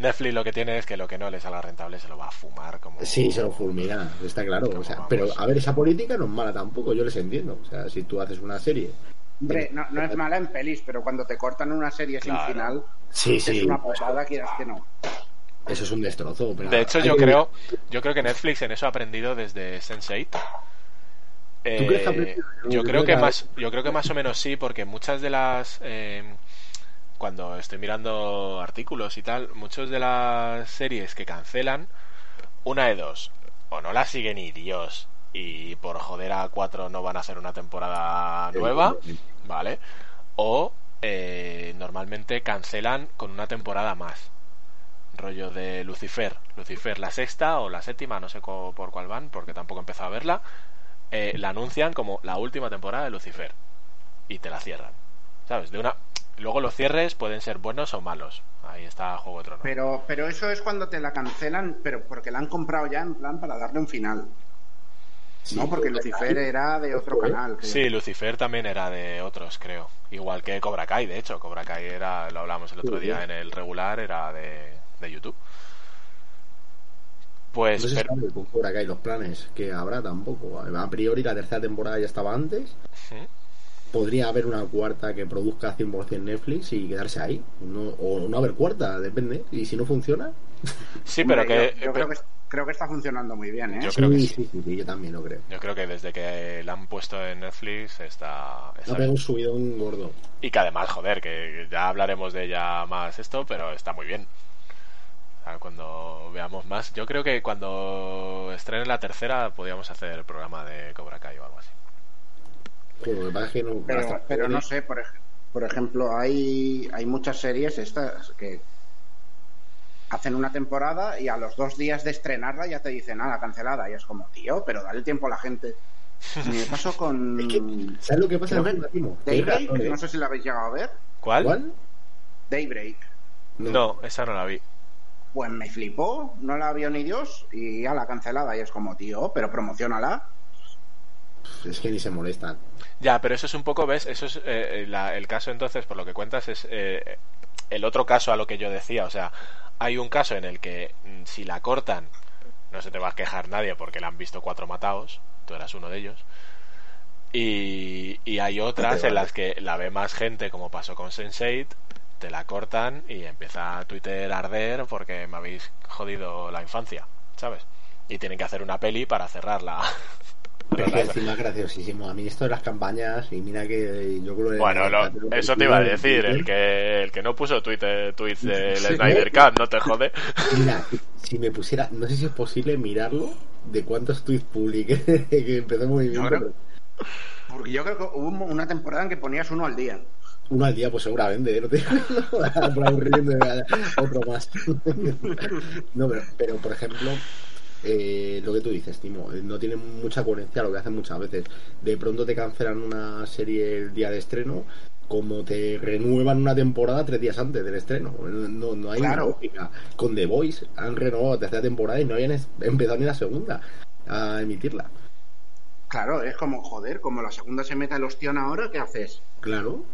Netflix lo que tiene es que lo que no le salga rentable se lo va a fumar como... Sí, se lo fulmina, está claro. O sea, pero a ver, esa política no es mala tampoco, yo les entiendo. O sea, si tú haces una serie. Hombre, no, no es mala en pelis, pero cuando te cortan una serie Claro. sin final, Sí, es sí, una posada, quieras que no. eso es un destrozo. pero De hecho, yo que- creo, yo creo que Netflix en eso ha aprendido desde Sense8. ¿Tú crees que ha aprendido? yo creo que- más, yo creo que más o menos sí, porque muchas de las eh, cuando estoy mirando artículos y tal, muchas de las series que cancelan, una de dos, o no la siguen ni Dios y por joder a cuatro no van a hacer una temporada nueva, ¿vale? O eh, normalmente cancelan con una temporada más. Rollo de Lucifer. Lucifer la sexta o la séptima, no sé por cuál van, porque tampoco he empezado a verla. eh, la anuncian como la última temporada de Lucifer. Y te la cierran. ¿Sabes? De una... Luego los cierres pueden ser buenos o malos. Ahí está Juego de Tronos. Pero, pero eso es cuando te la cancelan, pero porque la han comprado ya en plan para darle un final. Sí, no, porque Lucifer era de otro canal. creo. Sí, Lucifer también era de otros, creo. Igual que Cobra Kai, de hecho. Cobra Kai era, lo hablamos el otro Sí, día sí. en el regular, era de, de YouTube. Pues, No se pero- sabe con Cobra Kai los planes que habrá tampoco. A priori la tercera temporada ya estaba antes. Ujú. Podría haber una cuarta que produzca 100% Netflix y quedarse ahí. No- o no haber cuarta, depende. Y si no funciona... sí, Hombre, pero que, yo, yo pero- creo que creo que está funcionando muy bien, ¿eh? Yo creo que sí, sí. sí, sí, sí, yo también lo creo. yo creo que desde que la han puesto en Netflix está, Ha está pegado bien. un subidón gordo. Y que además, joder, que ya hablaremos de ella más esto, pero está muy bien. O sea, cuando veamos más. Yo creo que cuando estrenen la tercera podríamos hacer el programa de Cobra Kai o algo así. Pero, no sé, por, ej- por ejemplo, hay, hay muchas series estas que hacen una temporada y a los dos días de estrenarla ya te dicen, nada, cancelada. Y es como, tío, pero dale tiempo a la gente. Y me pasó con Es que, ¿Sabes lo que pasa? Creo que Timo? Tienes Daybreak, no sé si la habéis llegado a ver. ¿Cuál? ¿Cuál? Daybreak. No, esa no la vi. Pues me flipó, no la vio ni Dios y ya la cancelada. Y es como, tío, pero promocionala. Es que ni se molestan. Ya, pero eso es un poco, ¿ves? Eso es eh, la- el caso entonces, por lo que cuentas, es eh, el otro caso a lo que yo decía. O sea, hay un caso en el que mm, si la cortan, no se te va a quejar nadie porque la han visto cuatro matados, tú eras uno de ellos. Y, y hay otras en las que la ve más gente, como pasó con Sense8, te la cortan y empieza a Twitter a arder porque me habéis jodido la infancia, ¿sabes? Y tienen que hacer una peli para cerrarla. Pero es que encima es graciosísimo. A mí esto de las campañas, y mira que yo creo que... Bueno, lo- eso te iba a decir, el que, el que no puso Twitter, tweets del Snyder Cut, no te jode. Mira, si me pusiera... No sé si es posible mirarlo de cuántos tweets publiqué que empezó creo- pero Porque yo creo que hubo una temporada en que ponías uno al día. Uno al día, pues seguramente, ¿eh? no te por aburrirme, otro más. no, pero, pero, por ejemplo, eh, lo que tú dices, Timo, eh, no tiene mucha coherencia lo que hacen muchas veces. De pronto te cancelan una serie el día de estreno, como te renuevan una temporada tres días antes del estreno. No, no hay Claro. lógica. Con The Voice han renovado la tercera temporada y no habían empezado ni la segunda a emitirla. Claro, es como, joder, como la segunda se meta el ostión ahora, ¿qué haces? Claro.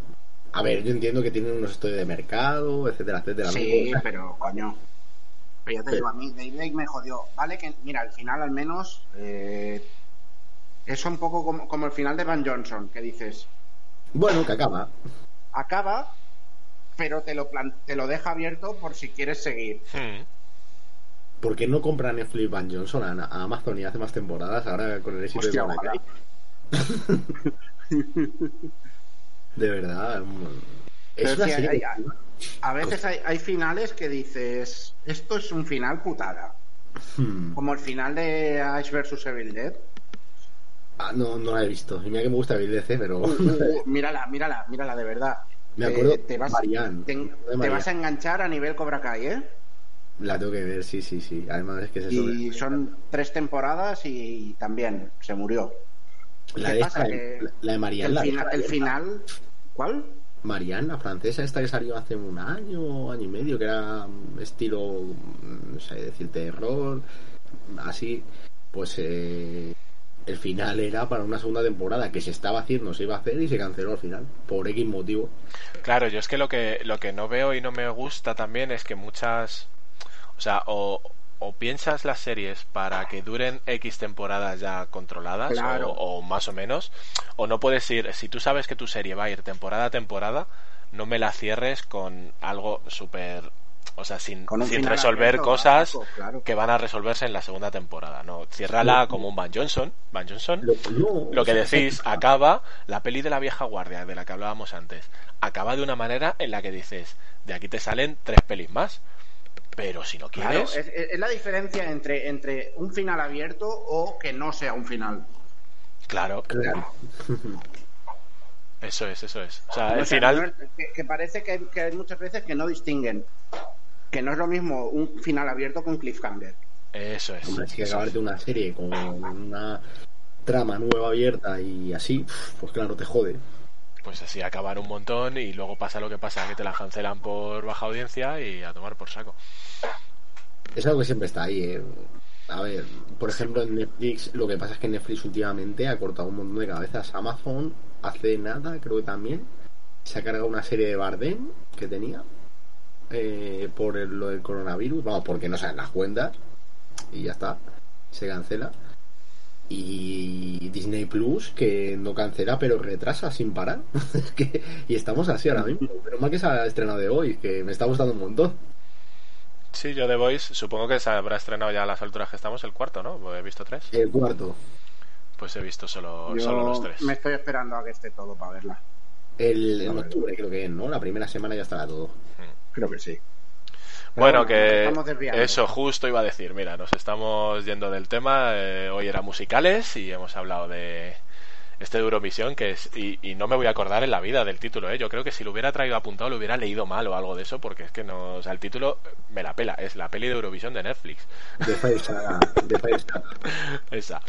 A ver, yo entiendo que tienen unos estudios de mercado, etcétera, etcétera. Sí, pero coño. Pero ya te digo, a mí Daybreak me jodió. Vale que, mira, al final al menos eh, es un poco como, como el final de Van Johnson, que dices, Bueno, que acaba. acaba, pero te lo, te lo deja abierto por si quieres seguir. Hmm. ¿Por qué no compra Netflix Van Johnson a, a Amazon y hace más temporadas ahora con el éxito Hostia, de? De verdad. Es Pero una sí, serie. hay- que- hay- A veces hay, hay finales que dices, esto es un final putada. Hmm. Como el final de Ash vs Evil Dead. Ah, no, no la he visto. Y mira que me gusta el DC, pero. Uh, uh, mírala, mírala, mírala de verdad. Me Te- acuerdo te, vas, Marianne, te- de vas a enganchar a nivel Cobra Kai, ¿eh? La tengo que ver, sí, sí, sí. Además es que se Y son tres temporadas y también se murió. La ¿qué de, pasa? esta, Que la de Marianne. El, la fina- deja el final. ¿Cuál? Marianne, la francesa, esta que salió hace un año, año y medio, que era mm, estilo, mm, no sé decir, terror, así, pues eh, el final era para una segunda temporada que se estaba haciendo, se iba a hacer y se canceló al final, por X motivo. Claro, yo es que lo que lo que no veo y no me gusta también es que muchas, o sea, o, o piensas las series para que duren X temporadas ya controladas Claro. o, o más o menos, o no puedes ir, si tú sabes que tu serie va a ir temporada a temporada, no me la cierres con algo súper, o sea, sin, resolver abierto, cosas básico, claro. que van a resolverse en la segunda temporada, no, ciérrala como un Van Johnson, Van Johnson, Lo, no, lo que decís, acaba la peli de la vieja guardia de la que hablábamos antes. Acaba de una manera en la que dices, de aquí te salen tres pelis más. Pero si no Claro, quieres, es, es la diferencia entre, entre un final abierto o que no sea un final. claro, Claro. eso es, eso es. O sea, O al sea, final, no es- que, que parece que, que hay muchas veces que no distinguen. Que no es lo mismo un final abierto que un cliffhanger. eso es. Hombre, si que es. acabarte una serie con una trama nueva abierta y así, pues claro, te jode. Pues así acabar un montón y luego pasa lo que pasa, que te la cancelan por baja audiencia y a tomar por saco. Es algo que siempre está ahí. ¿eh? A ver, por ejemplo, en Netflix, lo que pasa es que Netflix últimamente ha cortado un montón de cabezas. Amazon hace nada, creo que también, se ha cargado una serie de Bardem que tenía eh, por el- lo del coronavirus. Vamos, porque no saben las cuentas y ya está, se cancela. Y Disney Plus, que no cancela, pero retrasa sin parar. Que- y estamos así ahora mismo. Pero mal que se ha estrenado de hoy, que me está gustando un montón. Sí, yo The Voice, supongo que se habrá estrenado ya a las alturas que estamos el cuarto, ¿no? He visto tres. El cuarto. Pues he visto solo, Yo solo los tres. me estoy esperando a que esté todo para verla. El, en octubre creo que es, ¿no? La primera semana ya estará todo. Creo que sí. Bueno, que eso justo iba a decir. Mira, nos estamos yendo del tema. eh, hoy era musicales y hemos hablado de este de Eurovisión que es y, y no me voy a acordar en la vida del título. ¿eh? Yo creo que si lo hubiera traído apuntado lo hubiera leído mal o algo de eso porque es que no, o sea, el título me la pela. Es la peli de Eurovisión de Netflix. De Saga. Esa.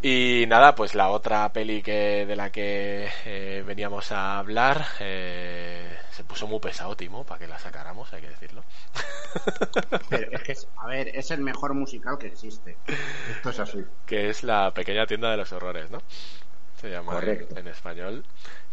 Y nada, pues la otra peli que de la que eh, veníamos a hablar eh, se puso muy pesado, Timo, para que la sacáramos, hay que decirlo. Pero es que, a ver, es el mejor musical que existe. Esto es así. que es la pequeña tienda de los horrores, ¿no? Se llama en, Correcto. en español.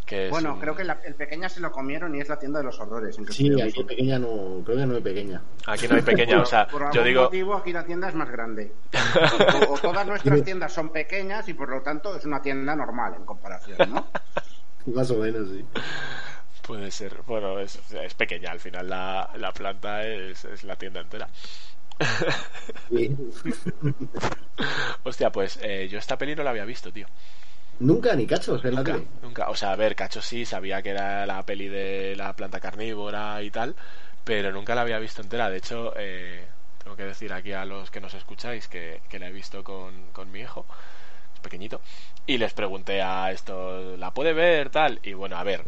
Que es Bueno, un- creo que la- el pequeña se lo comieron y es la tienda de los horrores. En Sí, aquí pequeña no, creo que no hay pequeña. aquí no hay pequeña, o sea, por yo algún digo, motivo aquí la tienda es más grande. O, o todas nuestras tiendas son pequeñas y por lo tanto es una tienda normal en comparación, ¿no? Más o menos, sí. puede ser, bueno, es, es pequeña, al final la, la planta es, es la tienda entera. Sí. Hostia, pues eh, yo esta peli no la había visto, tío. Nunca ni cachos en la Nunca, tele. nunca. O sea, a ver, Cacho sí, sabía que era la peli de la planta carnívora y tal, pero nunca la había visto entera. De hecho, eh, tengo que decir aquí a los que nos escucháis que, que la he visto con, con mi hijo, es pequeñito, y les pregunté a esto, ¿la puede ver tal? Y bueno, a ver,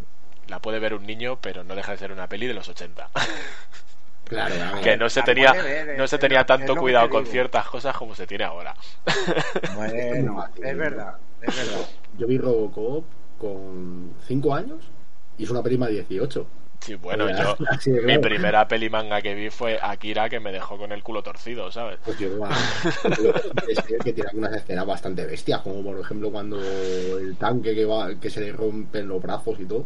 la puede ver un niño, pero no deja de ser una peli de los 80. Claro, que no se la tenía, ver, no se tenía tanto cuidado te con ciertas cosas como se tiene ahora. Bueno, es verdad, verdad. Yo vi Robocop con 5 años y es una prima de 18. Sí, bueno, yo mi primera peli manga que vi fue Akira que me dejó con el culo torcido, ¿sabes? Pues yo es que tiene algunas escenas bastante bestias, como por ejemplo cuando el tanque que va, que se le rompen los brazos y todo.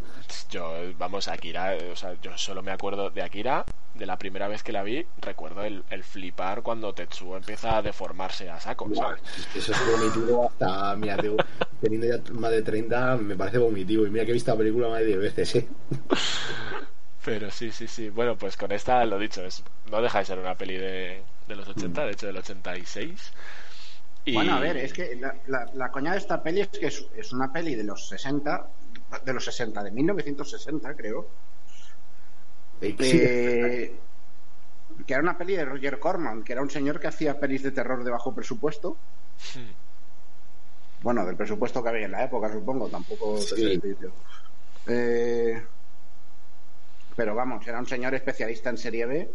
Yo, vamos, Akira, o sea, yo solo me acuerdo de Akira, de la primera vez que la vi, recuerdo el, el flipar cuando Tetsuo empieza a deformarse a saco, ¿sabes? Eso es vomitivo hasta, mira, tengo- teniendo ya más de 30 me parece vomitivo. Y mira que he visto la película más de 10 veces, ¿eh? Pero sí, sí, sí. Bueno, pues con esta, lo dicho, es no deja de ser una peli de, de los 80, de hecho del 86. Y... Bueno, a ver, es que la, la- la coña de esta peli es que es, es una peli de los 60, de los 60, de 1960 creo, Eh, sí, eh, que era una peli de Roger Corman, que era un señor que hacía pelis de terror de bajo presupuesto. Hmm. Bueno, del presupuesto que había en la época, supongo, tampoco Sí. Eh, pero vamos, era un señor especialista en serie B.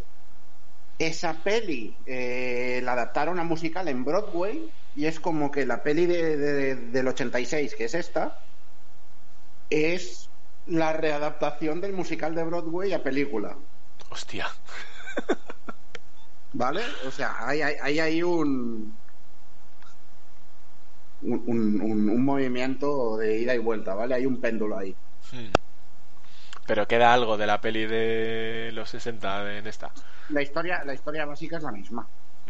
Esa peli eh, la adaptaron a musical en Broadway y es como que la peli de- de- del 86, que es esta, es la readaptación del musical de Broadway a película. Hostia. ¿Vale? O sea, hay, hay, hay un, un, un- movimiento de ida y vuelta, ¿vale? Hay un péndulo ahí. Hmm. Pero queda algo de la peli de los 60 de- en esta. La historia, la historia básica es la misma.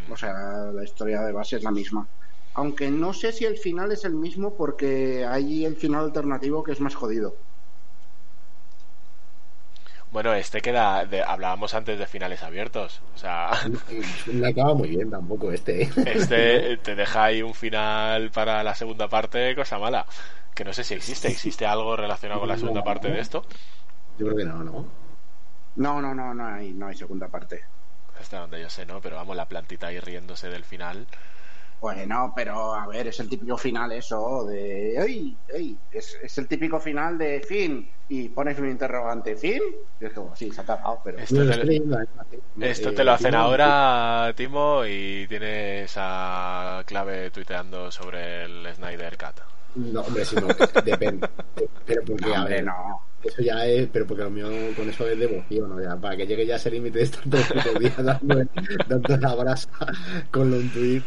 O sea, la historia de base es la misma. Aunque no sé si el final es el mismo porque hay el final alternativo que es más jodido. Bueno, este queda. De, hablábamos antes de finales abiertos. O sea, No acaba muy bien tampoco este, ¿eh? este te deja ahí un final para la segunda parte, cosa mala. Que no sé si existe. ¿Existe algo relacionado con la segunda parte de esto? Yo creo que no, ¿no? No, no, no, no hay, no hay segunda parte. Hasta donde yo sé, ¿no? Pero vamos, la plantita ahí riéndose del final. Bueno, pero a ver, es el típico final eso de... ¡Ey! ¡Ey! Es, es el típico final de fin y pones un interrogante ¿fin? Y es como, sí, se ha acabado, pero... Esto No, te-. Esto Eh, te lo hacen ahora, Timo, y tienes a clave tuiteando sobre el Snyder Cut. No, hombre, si no, depende. Pero porque, No, a ver, no. eso ya es, pero porque lo mío con eso es devoción, ¿no? Ya, para que llegue ya a ese límite de estar todos los días dando, dando la brasa con lo tweet.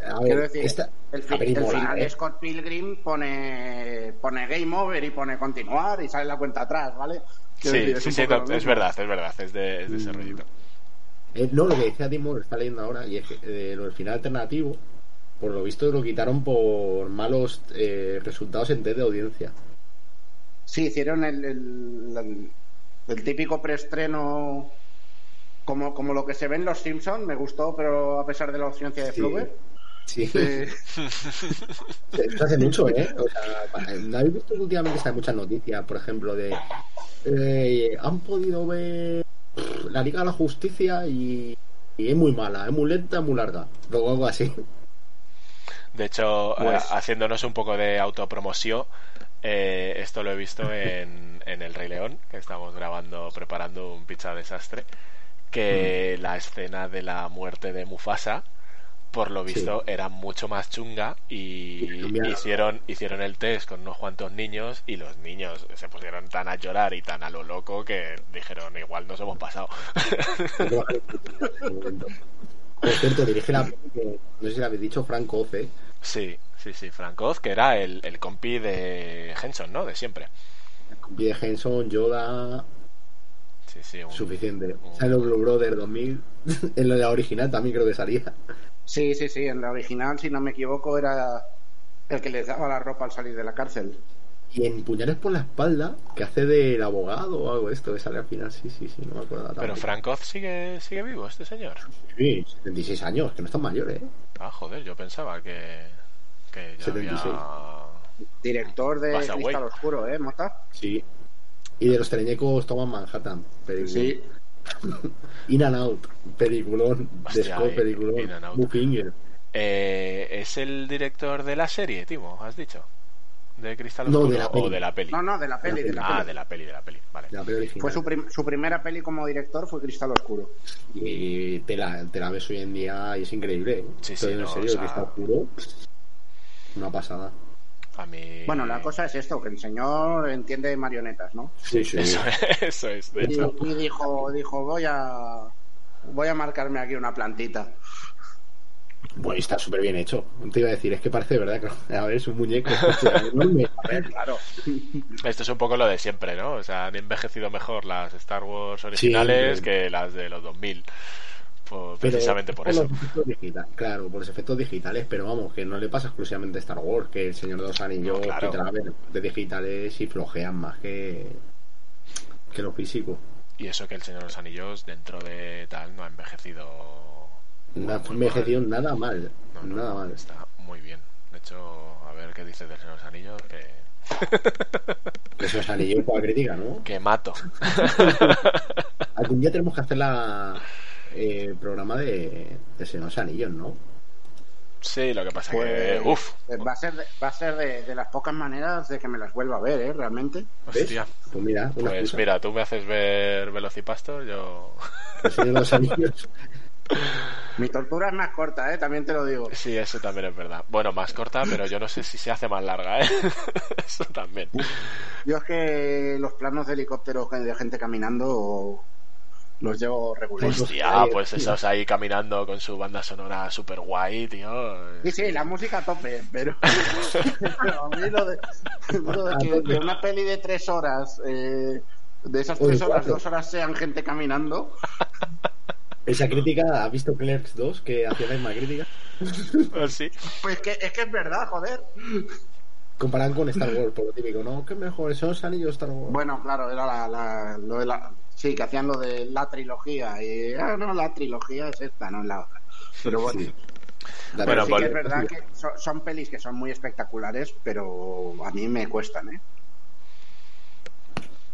A ver, decir, esta, el, fi- a ver, y el mola, final ¿eh? de Scott Pilgrim pone, pone game over y pone continuar y sale la cuenta atrás, ¿vale? Quiero Sí, decir, es sí, sí, no, es verdad, es verdad, es de, es de ese Mm. rollito. Eh, no, lo que decía Timo lo está leyendo ahora, y es que eh, lo del final alternativo, por lo visto lo quitaron por malos eh, resultados en test de audiencia. Sí, hicieron el, el, el- el típico preestreno como, como lo que se ve en Los Simpsons, me gustó, pero a pesar de la ausencia de Sí. Sí, Eh, Esto hace mucho, ¿eh? O sea, pa- ¿no habéis visto que últimamente están muchas noticias, por ejemplo, de... eh, han podido ver la Liga de la Justicia y, y es muy mala, es muy lenta, es muy larga. Luego algo así. De hecho, Pues- eh, haciéndonos un poco de autopromoción, eh, esto lo he visto en, en El Rey León, que estamos grabando, preparando un pizza desastre, que Mm. la escena de la muerte de Mufasa, por lo Sí. visto, era mucho más chunga y hicieron, hicieron el test con unos cuantos niños y los niños se pusieron tan a llorar y tan a lo loco que dijeron, igual nos hemos pasado. Por cierto, dirige la no sé si la habéis dicho, Frank Oz, ¿eh? Sí, sí, sí, Frank Oz, que era el, el compi de Henson, ¿no? De siempre. Pie Henson, Yoda, Sí, sí, un- suficiente. un- Blue Brother 2000. en la original también creo que salía. Sí, sí, sí, en la original, si no me equivoco, era el que les daba la ropa al salir de la cárcel. Y en Puñales por la espalda, que hace del abogado o algo de esto, que sale al final. Sí, sí, sí, no me acuerdo. Pero Frank Oz sigue, sigue vivo, este señor. Sí, 76 años, que no están mayores, ¿eh? Ah, joder, yo pensaba que, que ya 76. había... Director de Pasa. Cristal Oscuro, ¿eh, Mota? Sí. Y de los teleñecos toman Manhattan, película. Sí. In and Out, peliculón. Hostia, In- peliculón. In and Out. Eh, ¿Es el director de la serie, Timo? ¿Has dicho? ¿De Cristal No, Oscuro de la o de la peli? No, no, de la peli, de la ah, peli. de la peli, de la peli, vale. La peli original. Fue su, prim- su primera peli como director fue Cristal Oscuro. Y te la, te la ves hoy en día y es increíble. ¿eh? Sí, en no, serio, o sea- que está oscuro. Una pasada. A mí... Bueno, la cosa es esto, que el señor entiende marionetas, ¿no? Sí, sí. Eso, es, eso es, de Y, y dijo, dijo, voy a voy a marcarme aquí una plantita. Bueno, y está súper bien hecho. Te iba a decir, es que parece verdad que a ver, es un muñeco. A ver, claro. Esto es un poco lo de siempre, ¿no? O sea, han envejecido mejor las Star Wars originales Sí, que las de los 2000. Por- precisamente por eso. claro, por los efectos digitales, pero vamos, que no le pasa exclusivamente a Star Wars, que el Señor de los Anillos, No, claro. de digitales y flojean más que, que lo físico. Y eso que el Señor de los Anillos, dentro de tal, no ha envejecido. No ha envejecido mal. nada mal, No, no, nada mal. Está muy bien. De hecho, a ver qué dices del Señor de los Anillos. Que, Esos anillos para crítica, ¿no? que mato. Algún día tenemos que hacer la eh, programa de, de Señor de los Anillos, ¿no? sí, lo que pasa Pues, que. Uf, eh, va a ser, de, va a ser de, de las pocas maneras de que me las vuelva a ver, ¿eh? Realmente. Pues mira, una Pues excusa. mira, tú me haces ver Velocipastor, yo. Los Anillos. Mi tortura es más corta, ¿eh? También te lo digo. Sí, eso también es verdad. Bueno, más corta, pero yo no sé si se hace más larga, ¿eh? Eso también. Yo es que los planos de helicóptero de gente caminando los llevo regulares. Pues- Hostia, ahí, pues tío. esos ahí caminando con su banda sonora super guay, tío. Sí, sí, la música a tope, pero, pero a mí lo de, lo de que, que una peli de tres horas, eh, de esas tres horas, dos horas sean gente caminando, Esa crítica, ¿has visto Clerks 2 que hacía la misma crítica? Sí. pues que, es que es verdad, joder. Comparan con Star Wars, por lo típico, ¿no? ¿Qué mejor? ¿Son los anillos Star Wars? Bueno, claro, era la, la- lo de la... Sí, que hacían lo de la trilogía. Y, ah, no, la trilogía es esta, no es la otra. Pero bueno, Sí. Bueno, sí verdad que es verdad que son, son pelis que son muy espectaculares, pero a mí me cuestan, ¿eh?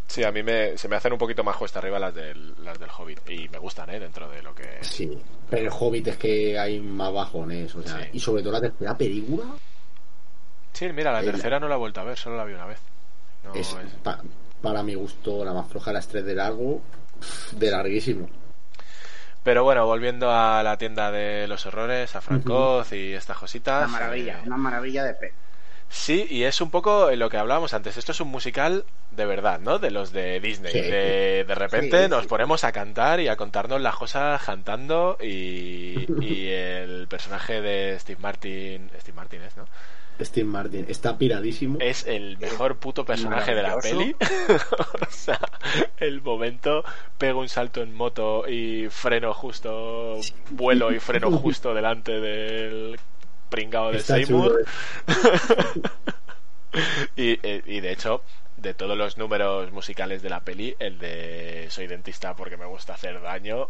Sí, a mí me, se me hacen un poquito más cuesta arriba las del, las del Hobbit. Y me gustan, ¿eh? Dentro de lo que. Sí, pero el Hobbit es que hay más bajones, o sea, Sí. y sobre todo la tercera película Sí, mira, la El- tercera no la he vuelto a ver, solo la vi una vez. No, es, es- pa- para mi gusto, la más floja las tres de largo, de larguísimo. Pero bueno, volviendo a la tienda de los horrores, a Frank Oz y estas cositas. Una maravilla, eh, una maravilla de peli. Sí, y es un poco lo que hablábamos antes. Esto es un musical de verdad, ¿no? De los de Disney. Sí. De, de repente Sí, nos ponemos a cantar y a contarnos las cosas cantando y, y el personaje de Steve Martin, Steve Martin es, ¿no? Steve Martin está piradísimo. Es el mejor puto personaje de la peli. O sea, el momento pego un salto en moto y freno justo, vuelo y freno justo delante del pringao de Está Seymour. eh. y, eh, y de hecho, de todos los números musicales de la peli, el de Soy dentista porque me gusta hacer daño,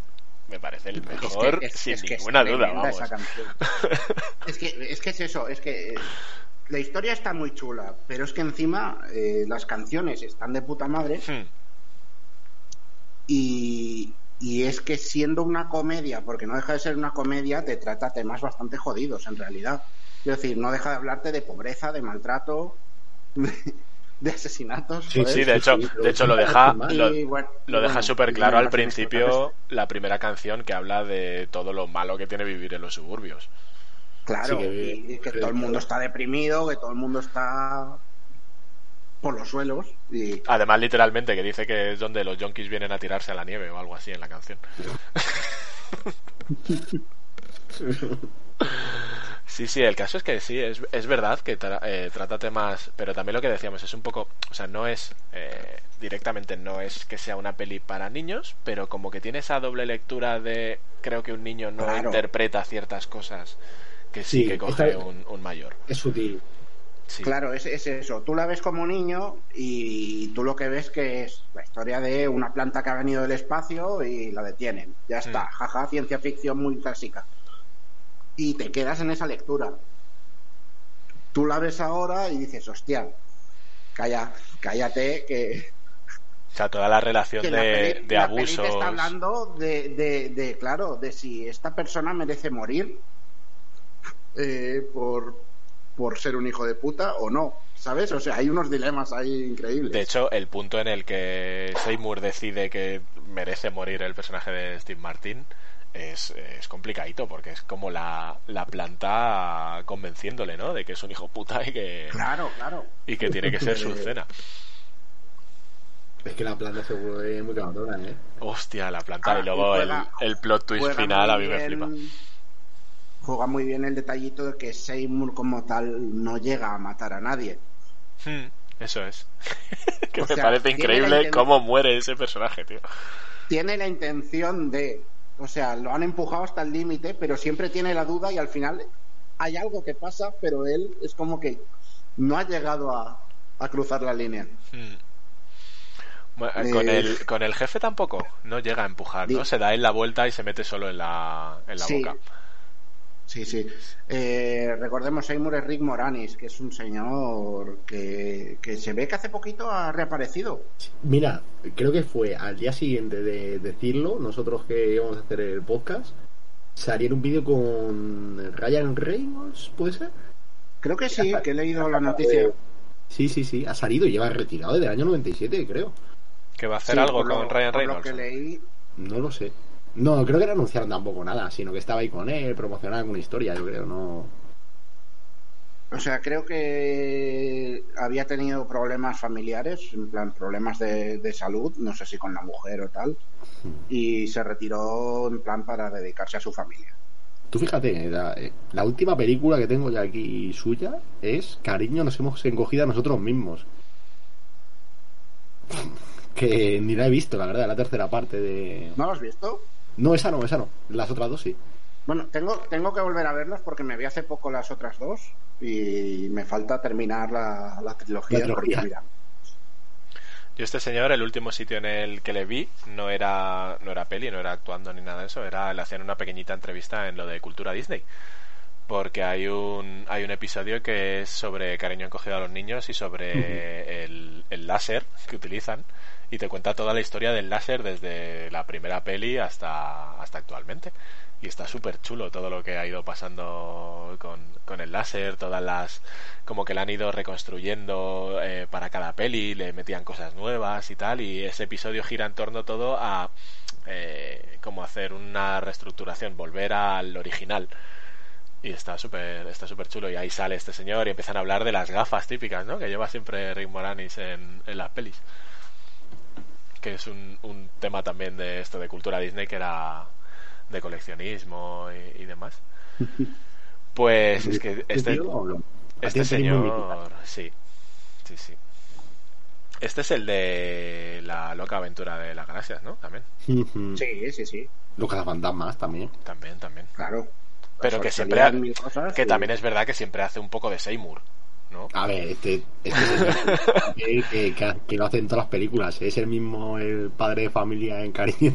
me parece el Es que- mejor, es- sin es que es ninguna duda, vamos. es, que, es que es eso, es que eh, la historia está muy chula, pero es que encima eh, las canciones están de puta madre Hmm, y, y es que siendo una comedia, porque no deja de ser una comedia, te trata temas bastante jodidos en realidad. Es decir, no deja de hablarte de pobreza, de maltrato, de, asesinatos. Sí, joder. Sí, de hecho, sí, de hecho lo deja, lo, Y bueno, lo deja bueno, súper claro al principio, la primera canción que habla de todo lo malo que tiene vivir en los suburbios. Claro, Sí, que- y que que- todo el mundo está deprimido, que todo el mundo está por los suelos. Y Además, literalmente, que dice que es donde los yonkis vienen a tirarse a la nieve o algo así en la canción. Sí, sí, el caso es que sí, es, es verdad que tra- eh, trata temas, pero también lo que decíamos es un poco, o sea, no es eh, directamente, no es que sea una peli para niños, pero como que tiene esa doble lectura de creo que un niño no Claro. interpreta ciertas cosas que sí, Sí, que coge esta- un, un mayor. Es sutil. Sí. claro, es, es eso. Tú la ves como niño y tú lo que ves que es la historia de una planta que ha venido del espacio y la detienen. Ya está, Mm. jaja, ciencia ficción muy clásica. Y te quedas en esa lectura. Tú la ves ahora y dices, hostia, calla, cállate, que, O sea, toda la relación que de, la peli, de abusos. está hablando de, de, de, claro, de si esta persona merece morir eh, por, por ser un hijo de puta o no, ¿sabes? O sea, hay unos dilemas ahí increíbles. De hecho, el punto en el que Seymour decide que merece morir el personaje de Steve Martin es, es complicadito porque es como la, la planta convenciéndole, ¿no? De que es un hijo puta y que, Claro, claro. y que tiene que ser su cena. Es que la planta se vuelve muy cabrona, ¿eh? Hostia, la planta. Ah, y luego y el, juega- el plot twist final a mí me flipa. Juega muy bien el detallito de que Seymour como tal no llega a matar a nadie. Hmm, eso es. que O me sea, parece increíble cómo muere ese personaje, tío. Tiene la intención de, o sea, lo han empujado hasta el límite, pero siempre tiene la duda y al final hay algo que pasa, pero él es como que no ha llegado a, a cruzar la línea. Hmm. Bueno, Con, Eh, el, con el jefe tampoco, no llega a empujar, ¿no? Se da él la vuelta y se mete solo en la, en la Sí. boca. Sí, sí. Eh, recordemos, Seymour es Rick Moranis, que es un señor que, que se ve que hace poquito ha reaparecido. Mira, creo que fue al día siguiente de decirlo, nosotros que íbamos a hacer el podcast, salía un vídeo con Ryan Reynolds, ¿puede ser? Creo que sí, que he leído la noticia. Sí, sí, sí, ha salido y lleva retirado desde el año 97, creo. Que va a hacer Sí, algo lo- con Ryan lo Reynolds. que leí, No lo sé. No, creo que no anunciaron tampoco nada, sino que estaba ahí con él, promocionando alguna historia, yo creo, no. o sea, creo que había tenido problemas familiares, en plan problemas de, de salud, no sé si con la mujer o tal, y se retiró en plan para dedicarse a su familia. Tú fíjate, la, eh, la última película que tengo ya aquí suya es Cariño, nos hemos encogido a nosotros mismos. Que ni la he visto, la verdad, la tercera parte de... ¿No lo has visto? No, esa no, esa no. Las otras dos sí. Bueno, tengo, tengo que volver a verlas porque me vi hace poco las otras dos y me falta terminar la, la trilogía. La trilogía. porque, mira, Yo este señor, el último sitio en el que le vi, no era, no era peli, no era actuando ni nada de eso, era le hacían una pequeñita entrevista en lo de cultura Disney. Porque hay un, hay un episodio que es sobre cariño encogido a los niños y sobre el, el láser que utilizan y te cuenta toda la historia del láser desde la primera peli hasta, hasta actualmente. Y está súper chulo todo lo que ha ido pasando con, con el láser, todas las. como que la han ido reconstruyendo eh, para cada peli, le metían cosas nuevas y tal. Y ese episodio gira en torno todo a. Eh, como hacer una reestructuración, volver al original. Y está súper está súper chulo. Y ahí sale este señor y empiezan a hablar de las gafas típicas, ¿no? Que lleva siempre Rick Moranis en, en las pelis. Que es un, un tema también de esto de cultura Disney que era de coleccionismo y, y demás. Pues es que este, este señor, sí, sí, sí. Este es el de la loca aventura de las galaxias, ¿no? También. Sí, sí, sí, Los cazafantasmas también. también, también. claro. Pero que siempre, ha- que y- también es verdad que siempre hace un poco de Seymour, ¿no? A ver, este, este señor que, que, que- que lo hace en todas las películas. Es el mismo el padre de familia en cariño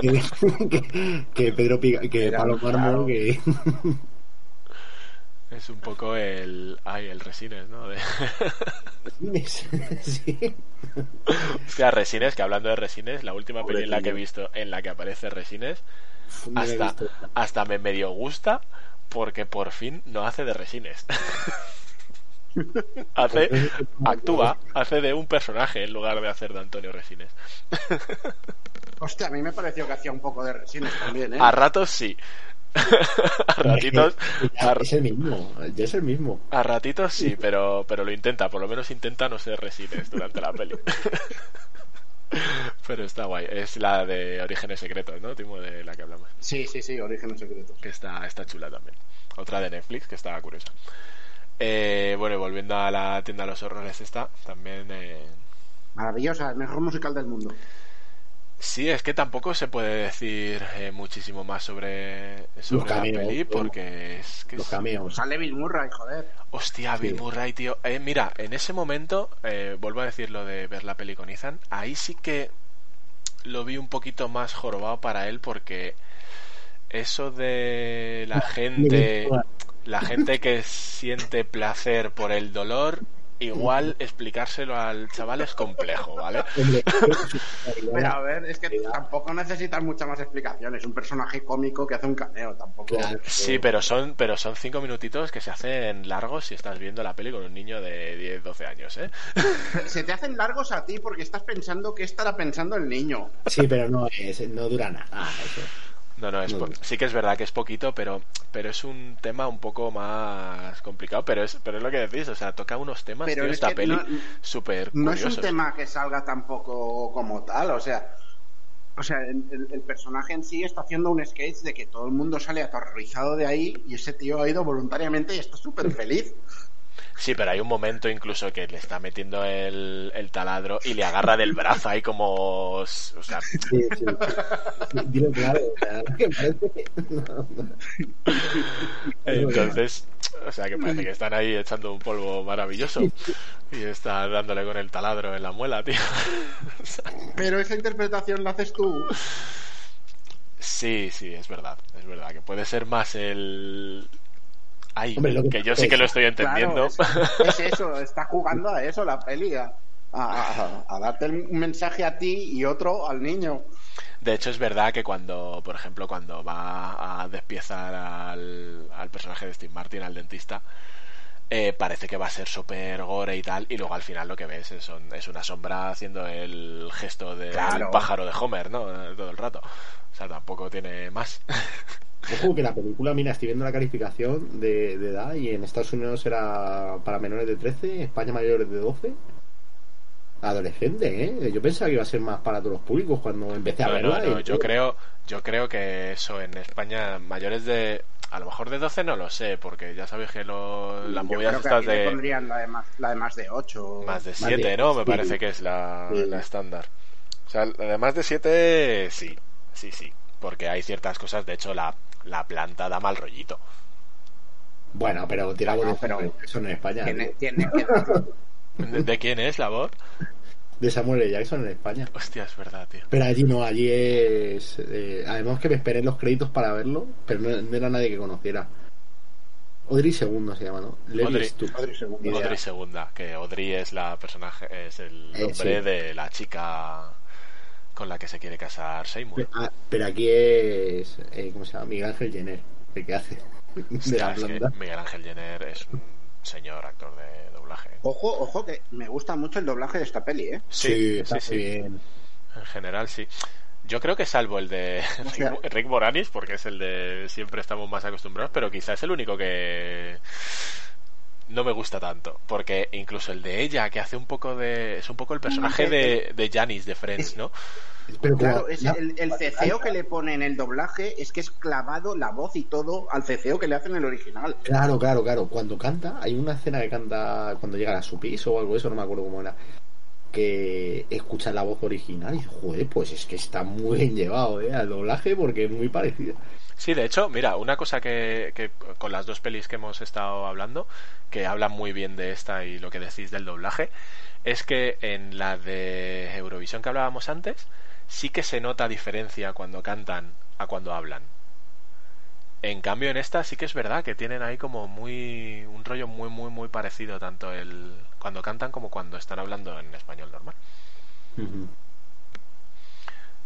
que, que Pedro Pica, que Era, Pablo Mármol, que Es un poco el. Ay, el Resines, ¿no? De... Resines, sí. Hostia, Resines, que hablando de Resines, la última peli en la que he visto en la que aparece Resines, hasta, hasta me medio gusta porque por fin no hace de Resines. Hace, actúa, hace de un personaje en lugar de hacer de Antonio Resines. Hostia, a mí me pareció que hacía un poco de Resines también, ¿eh? A ratos sí. a ratitos. Es el mismo, ya es el mismo. A ratitos sí, pero, pero lo intenta, por lo menos intenta no ser Resines durante la peli. Pero está guay. Es la de Orígenes Secretos, ¿no? Timo, de la que hablamos. Sí, sí, sí, Orígenes Secretos. Que está, está chula también. Otra de Netflix que está curiosa. Eh, bueno, volviendo a la tienda de los horrores esta, también... Eh... Maravillosa, el mejor musical del mundo. Sí, es que tampoco se puede decir eh, muchísimo más sobre, sobre la peli porque es que los cameos. Sale Bill Murray, joder. Hostia, Bill Murray, tío. Eh, mira, en ese momento, eh, vuelvo a decir lo de ver la peli con Ethan, ahí sí que lo vi un poquito más jorobado para él porque eso de la gente, la gente que siente placer por el dolor igual explicárselo al chaval es complejo, ¿vale? Pero a ver, es que tampoco necesitas mucha más explicación. Es un personaje cómico que hace un cameo, tampoco. Sí, pero son, pero son cinco minutitos que se hacen largos si estás viendo la peli con un niño de 10, 12 años, ¿eh? Se te hacen largos a ti porque estás pensando que estará pensando el niño. Sí, pero no, es, no dura nada. Eso. No, no, es sí que es verdad que es poquito, pero pero es un tema un poco más complicado, pero es pero es lo que decís, o sea, toca unos temas de esta peli súper No es un tema que salga tampoco como tal, o sea, o sea, el, el, personaje en sí está haciendo un sketch de que todo el mundo sale aterrorizado de ahí y ese tío ha ido voluntariamente y está súper feliz. Sí, pero hay un momento incluso que le está metiendo el, el taladro y le agarra del brazo ahí como... O sea... Sí, sí. Dilo claro. Entonces, o sea que parece que están ahí echando un polvo maravilloso y está dándole con el taladro en la muela, tío. Pero esa interpretación la haces tú. Sí, sí, es verdad, es verdad, que puede ser más el, Ay, que, yo sí que lo estoy entendiendo. es, eso, está jugando a eso la peli, a, darte un mensaje a ti y otro al niño. De hecho, es verdad que cuando, por ejemplo, cuando va a despiezar al, personaje de Steve Martin, al dentista, eh, parece que va a ser súper gore y tal, y luego al final lo que ves es, es una sombra haciendo el gesto del pájaro de Homer, ¿no? Todo el rato. O sea, tampoco tiene más. Ojo que la película, mira, estoy viendo la calificación de, edad y en Estados Unidos era para menores de 13, en España mayores de 12. Adolescente, ¿eh? Yo pensaba que iba a ser más para todos los públicos cuando empecé a verla. No, yo creo, yo creo que eso en España mayores de a lo mejor de 12 no lo sé, porque ya sabéis que lo, las movidas estas de. pondrían la de, más, la de más de 8. Más de 7, ¿no? Me parece que es la, la estándar. O sea, la de más de 7, sí. Sí, sí. Porque hay ciertas cosas, de hecho, la, la planta da mal rollito. Bueno, pero tira de pero eso en España. ¿De, quién es la voz? De Samuel L. Jackson en España. Hostia, es verdad, tío. Pero allí no, allí es. Eh, además que me esperé en los créditos para verlo, pero no, era nadie que conociera. Audrey Segunda se llama, ¿no? Audrey, Segunda. Audrey Segunda, que Audrey es la personaje, es el eh, nombre de la chica con la que se quiere casar Seymour. Pero, ah, aquí es, eh, ¿cómo se llama? Miguel Ángel Jenner, el que hace. Miguel Ángel Jenner es un señor actor de doblaje. Ojo, ojo, que me gusta mucho el doblaje de esta peli, ¿eh? Sí, sí, sí. Bien. En general, sí. Yo creo que salvo el de Rick Moranis, porque es el de siempre estamos más acostumbrados, pero quizás es el único que no me gusta tanto. Porque incluso el de ella, que hace un poco de. Es un poco el personaje de, de Janice de Friends, ¿no? Pero claro, es el, el, ceceo que le pone en el doblaje es que es clavado la voz y todo al ceceo que le hacen en el original. Claro, claro, claro. Cuando canta, hay una escena que canta cuando llega a su piso o algo de eso, no me acuerdo cómo era. Que escucha la voz original y joder, pues es que está muy bien llevado ¿eh? al doblaje porque es muy parecido. Sí, de hecho, mira, una cosa que, que, con las dos pelis que hemos estado hablando, que hablan muy bien de esta y lo que decís del doblaje, es que en la de Eurovisión que hablábamos antes, sí que se nota diferencia cuando cantan a cuando hablan. En cambio, en esta sí que es verdad que tienen ahí como muy. un rollo muy, muy, muy parecido, tanto el cuando cantan como cuando están hablando en español normal.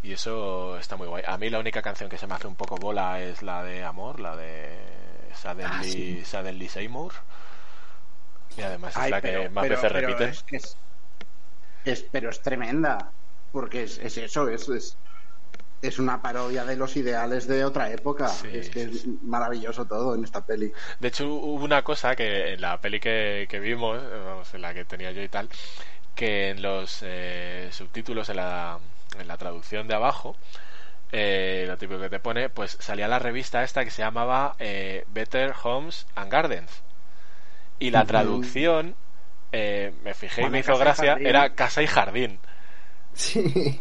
Y eso está muy guay. A mí la única canción que se me hace un poco bola es la de Amor, la de Suddenly, Ah, sí. Suddenly Seymour. Y además es la que más pero- veces pero repiten. Es, que es, es- pero es tremenda. Porque es, es eso, es, es, es una parodia de los ideales de otra época. Sí, es que sí, es maravilloso todo en esta peli. De hecho, hubo una cosa que en la peli que, que vimos, vamos, en la que tenía yo y tal, que en los eh, subtítulos, en la, en la traducción de abajo, eh, lo típico que te pone, pues salía la revista esta que se llamaba eh, Better Homes and Gardens. Y la traducción, eh, me fijé y me hizo gracia, era casa y jardín. Sí.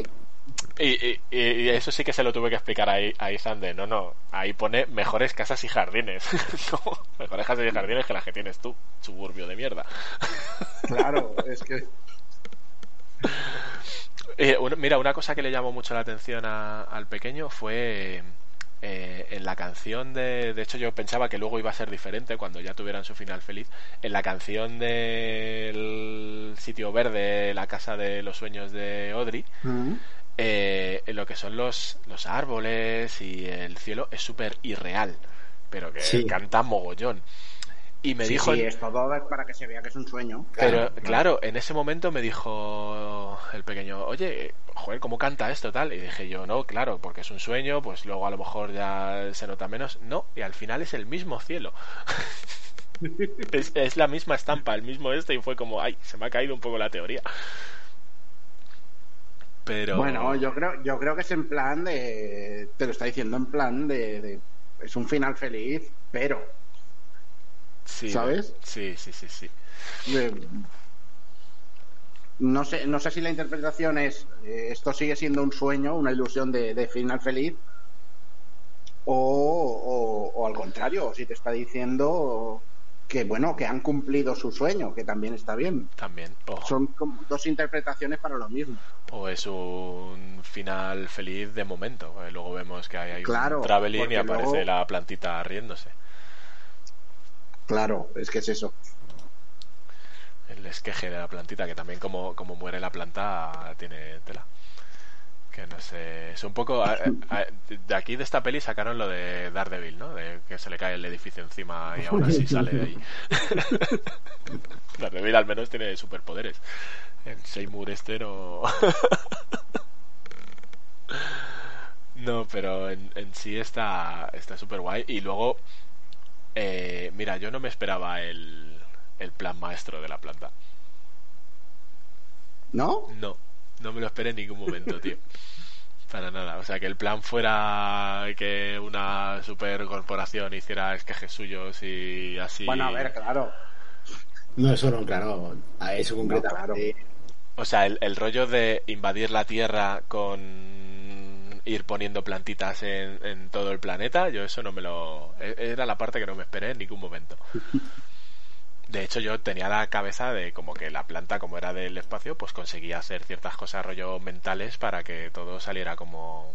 Y, y- y- y eso sí que se lo tuve que explicar a, a Ethan de, no, no, ahí pone mejores casas y jardines. No, mejores casas y jardines que las que tienes tú, suburbio de mierda. Claro, es que. Eh, un- mira, una cosa que le llamó mucho la atención a- al pequeño fue eh, en la canción de... De hecho, yo pensaba que luego iba a ser diferente cuando ya tuvieran su final feliz. En la canción del sitio verde, la casa de los sueños de Audrey, Mm. eh, lo que son los, los árboles y el cielo es súper irreal, pero que Sí. canta mogollón. Y me Sí, dijo... sí, en- es todo para que se vea que es un sueño. pero Claro, claro, en ese momento me dijo el pequeño, oye, joder, ¿cómo canta esto tal? Y dije yo, no, claro, porque es un sueño, pues luego a lo mejor ya se nota menos. No, y al final es el mismo cielo. es, es la misma estampa, el mismo este, y fue como, ay, se me ha caído un poco la teoría. Pero... Bueno, yo creo, yo creo que es en plan de. Te lo está diciendo en plan de. de- es un final feliz, pero. Sí, ¿sabes? Sí, sí, sí, sí. no sé, no sé si la interpretación es eh, esto sigue siendo un sueño, una ilusión de, de final feliz, o, o- o al contrario, si te está diciendo que bueno, que han cumplido su sueño, que también está bien. También. Son como dos interpretaciones para lo mismo. O es un final feliz de momento. eh, Luego vemos que hay, hay Claro, un traveling y aparece luego- la plantita riéndose. Claro, es que es eso. El esqueje de la plantita, que también como, como muere la planta tiene tela. Que no sé, es un poco... a- a- de aquí de esta peli sacaron lo de Daredevil, ¿no? De que se le cae el edificio encima y aún así sale de ahí. Daredevil al menos tiene superpoderes. El Seymour este no... No, pero en, en sí está está súper guay. Y luego, eh, mira, yo no me esperaba el, el plan maestro de la planta. ¿No? No, no me lo esperé en ningún momento, tío. Para nada. O sea, que el plan fuera que una super corporación hiciera esquejes suyos y así. Bueno, a ver, claro. No, eso no, claro. A eso concretamente. O sea, el, el rollo de invadir la Tierra con ir poniendo plantitas en, en todo el planeta, yo eso no me lo... e- Era la parte que no me esperé en ningún momento. De hecho, yo tenía la cabeza de como que la planta, como era del espacio, pues conseguía hacer ciertas cosas rollo mentales para que todo saliera como,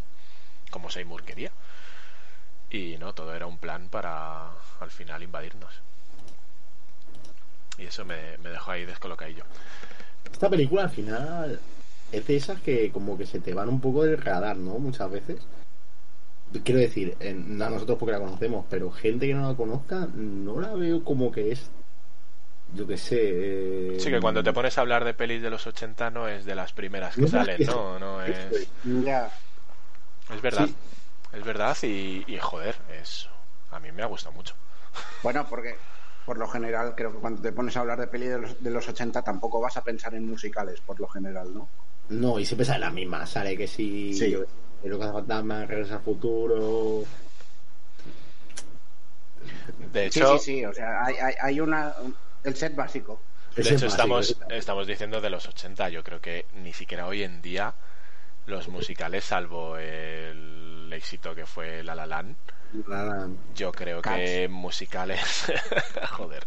como Seymour quería. Y no, todo era un plan para al final invadirnos. Y eso me, me dejó ahí descolocadillo. Esta película al final es de esas que como que se te van un poco del radar, ¿no? Muchas veces. Quiero decir, en- a nosotros porque la conocemos, pero gente que no la conozca, no la veo como que es. Yo qué sé. eh, Sí, que cuando te pones a hablar de pelis de los 80 no es de las primeras que No salen, que- no, no es... es. Ya. Es verdad, Sí. es verdad y, y, joder, es... A mí me ha gustado mucho. Bueno, porque por lo general creo que cuando te pones a hablar de peli de los, de los 80 tampoco vas a pensar en musicales, por lo general, ¿no? No, y siempre sale la misma. Sale que si. Sí. yo sé, Lucas Fantasma, Regresa al Futuro. De hecho, sí, sí, o sea, hay, hay, hay una... el set básico. de hecho es estamos, estamos diciendo de los 80. Yo creo que ni siquiera hoy en día los musicales, salvo el éxito que fue La La Land. Yo creo que musicales... joder.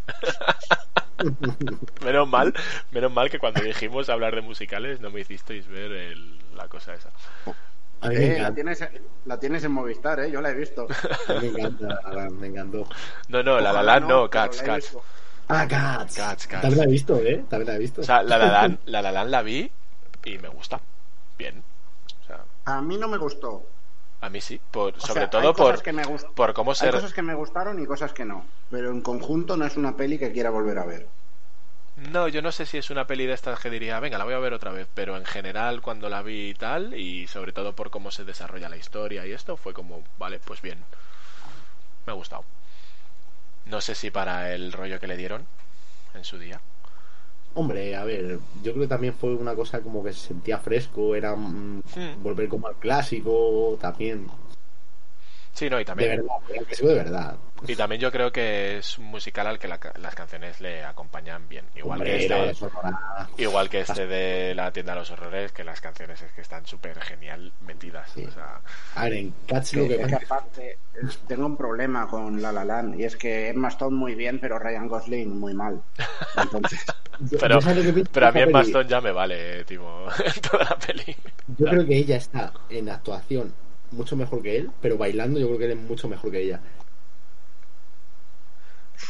menos mal, menos mal que cuando dijimos hablar de musicales no me hicisteis ver el- la cosa esa. A mí me Eh, la, tienes, la tienes en Movistar, ¿eh? Yo la he visto. me encanta, La La me encantó. No, no, La La Ojalá Land no, Cats, la he Cats. visto. Ah, Cats. Cats, Cats. También la he visto, ¿eh? También la he visto. O sea, La La Land, La La Land la vi y me gusta. Bien. O sea, A mí no me gustó. A mí sí. Por, sobre sea, todo hay por, que me gust- por cómo Hay se... cosas que me gustaron y cosas que no. Pero en conjunto no es una peli que quiera volver a ver. No, yo no sé si es una peli de estas que diría, venga, la voy a ver otra vez, pero en general cuando la vi y tal, y sobre todo por cómo se desarrolla la historia y esto, fue como, vale, pues bien. Me ha gustado. No sé si para el rollo que le dieron en su día. Hombre, a ver, yo creo que también fue una cosa como que se sentía fresco, era mm, Hmm. volver como al clásico, también. Sí, no, y De también, verdad, el clásico de verdad. y también yo creo que es un musical al que la- las canciones le acompañan bien. Igual Hombre, que este, igual que este de la tienda de los horrores, que las canciones es que están súper genial metidas. Sí. O sea, A ver, en Cats lo Que- que es que pasa aparte eh, tengo un problema con La La Land y es que Emma Stone muy bien, pero Ryan Gosling muy mal. Entonces, pero, yo pero a de mí peli. Maston ya me vale, tipo, en toda la peli. Yo creo que ella está en actuación mucho mejor que él, pero bailando yo creo que él es mucho mejor que ella.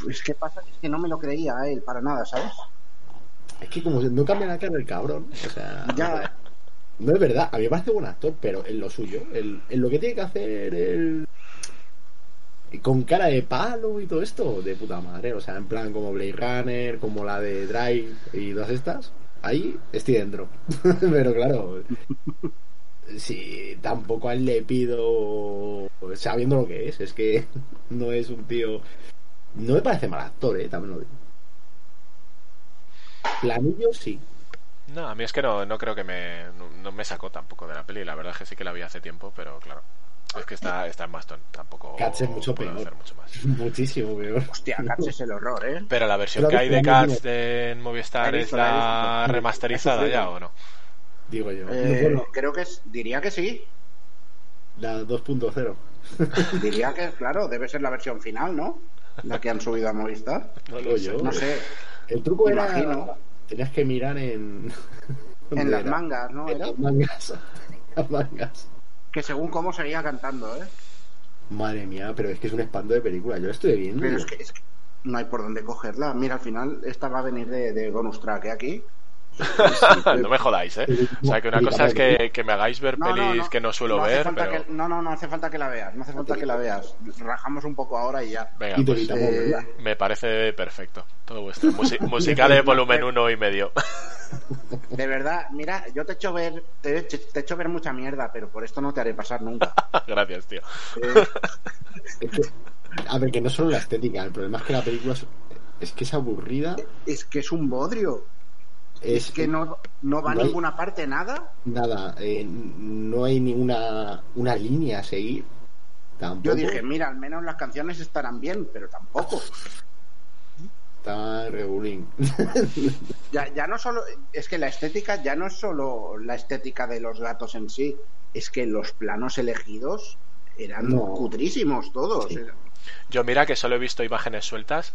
es que pasa es que no me lo creía a él para nada, ¿sabes? Es que como no cambia la cara el cabrón, o sea, Ya, no es verdad. A mí me parece buen actor, pero en lo suyo, en, en lo que tiene que hacer él con cara de palo y todo esto, de puta madre. O sea, en plan como Blade Runner, como la de Drive y todas estas. Ahí estoy dentro. pero claro, si tampoco a él le pido sabiendo lo que es. Es que no es un tío. No me parece mal actor, eh, también lo digo. Planillo sí. No, a mí es que no, no creo que me, no, no me sacó tampoco de la peli. La verdad es que sí que la vi hace tiempo, pero claro. Es que está, está en Maston, tampoco Cats es mucho peor. hacer mucho más. Muchísimo peor. hostia, Cats es el horror, ¿eh? Pero la versión Pero que hay de no Cats en Movistar es la remasterizada ya o no? Digo yo. Eh, Bueno, creo que es, diría que sí. la 2.0. Diría que, claro, debe ser la versión final, ¿no? La que han subido a Movistar. No lo yo. No sé, El truco era. Imagino. Tenías que mirar en. en ¿dónde las era? mangas, ¿no? En Era las mangas. En las mangas. que según cómo seguía cantando, ¿eh? Madre mía, pero es que es un espanto de película. Yo lo estoy viendo. Pero es que, es que no hay por dónde cogerla. Mira, al final esta va a venir de, de bonus track, ¿eh? Aquí. No me jodáis, ¿eh? O sea, que una cosa es que, que me hagáis ver No, no, pelis no. que no suelo ver, falta pero... que- no, no, no hace falta que la veas. No hace falta que la veas. Rajamos un poco ahora y ya. Venga, pues eh, me parece perfecto. Todo vuestro. Musi- musical de volumen uno y medio. De verdad, mira, yo te echo ver, te, echo- te echo ver mucha mierda, pero por esto no te haré pasar nunca. Gracias, tío. Eh, Es que- a ver, que no solo la estética. El problema es que la película es, es que es aburrida. es que es un bodrio. Es que no, no va a hay- ninguna parte nada. Nada, eh, no hay ninguna una línea a seguir. Tampoco. Yo dije, mira, al menos las canciones estarán bien, pero tampoco. Está regulín. Ya, ya no solo, es que la estética ya no es solo la estética de los gatos en sí, es que los planos elegidos eran No. cutrísimos todos. Sí. Yo mira que solo he visto imágenes sueltas,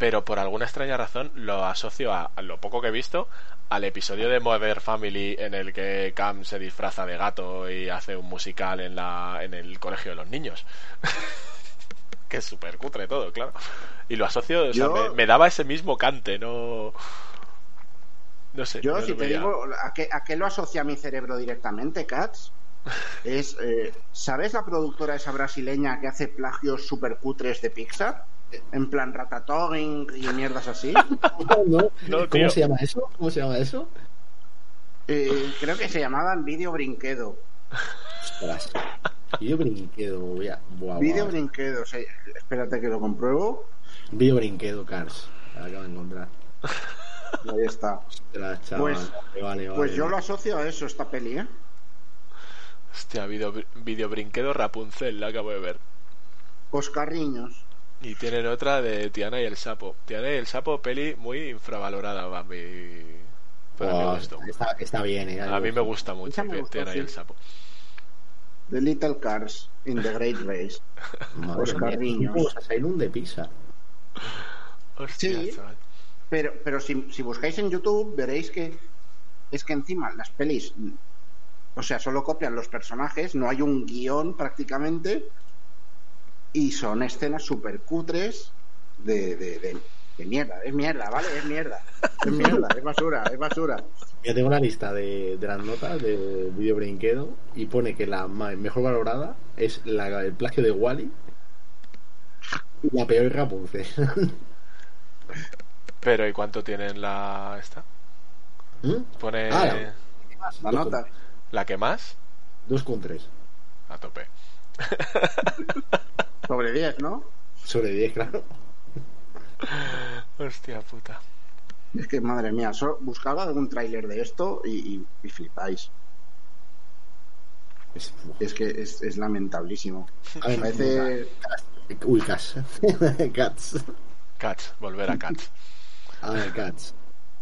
pero por alguna extraña razón lo asocio a, a lo poco que he visto al episodio de Mother Family en el que Cam se disfraza de gato y hace un musical en la en el colegio de los niños. que es súper cutre todo, claro. Y lo asocio, o sea, me, me daba ese mismo cante, no... No sé. Yo, no si te veía. digo, ¿a qué, ¿a qué lo asocia mi cerebro directamente, Cats? Es, eh, ¿sabes la productora esa brasileña que hace plagios super cutres de Pixar? En plan Ratatouille y mierdas así. ¿No? No, ¿Cómo tío. se llama eso? ¿Cómo se llama eso? Eh, creo que se llamaban Video Brinquedo. Ostras. Video brinquedo, voy a. Buah, Video buah. Brinquedo, sí. espérate que lo compruebo. Video brinquedo, Cars. La acabo de encontrar. Ahí está. Ostras, chaval. Pues- Vale, vale, vale. Pues yo lo asocio a eso, esta peli, ¿eh? Hostia, video, video brinquedo Rapunzel, la acabo de ver. Oscarriños. Y tienen otra de Tiana y el Sapo. Tiana y el Sapo, peli muy infravalorada, va, mi... para mi gusto. está, está bien, eh. A mí me gusta mucho Esa me gustó, Tiana y el Sapo. The Little Cars in the Great Race. Madre Oscarriños. mía, ¿cómo se un de pizza? Hostia, Sí. chaval. Pero, pero si, si buscáis en YouTube veréis que es que encima las pelis O sea, solo copian los personajes, no hay un guion prácticamente. Y son escenas súper cutres de, de, de, de mierda. Es mierda, ¿vale? Es mierda. Es mierda, es basura, es basura. Yo tengo la lista de, de las notas de Video Brinquedo y pone que la ma- mejor valorada es la, el plagio de Wally y la peor es Rapunzel. Pero ¿y cuánto tienen la esta? ¿Mm? Pone Ah, la... la- La nota. que más 2,3 a tope. Sobre 10, ¿no? sobre 10, claro. Hostia puta. Es que, madre mía, so- buscaba algún tráiler de esto y, y- y flipáis. Es- Es que es, es lamentablísimo. a ver, Parece... Uy, Cats. Cats. Cats, volver a Cats. A ver, Cats.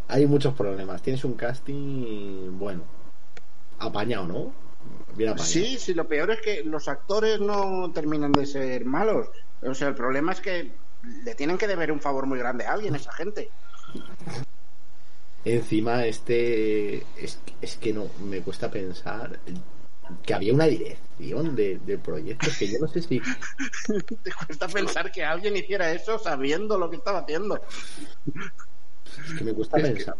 Hay muchos problemas. Tienes un casting, bueno, apañado, ¿no? Bien apañado. Sí, sí, lo peor es que los actores no terminan de ser malos. O sea, el problema es que le tienen que deber un favor muy grande a alguien, esa gente. Encima, este. Es, es que no, me cuesta pensar que había una dirección de, de proyectos que yo no sé si. Te cuesta pensar que alguien hiciera eso sabiendo lo que estaba haciendo. Es que me cuesta que- pensar.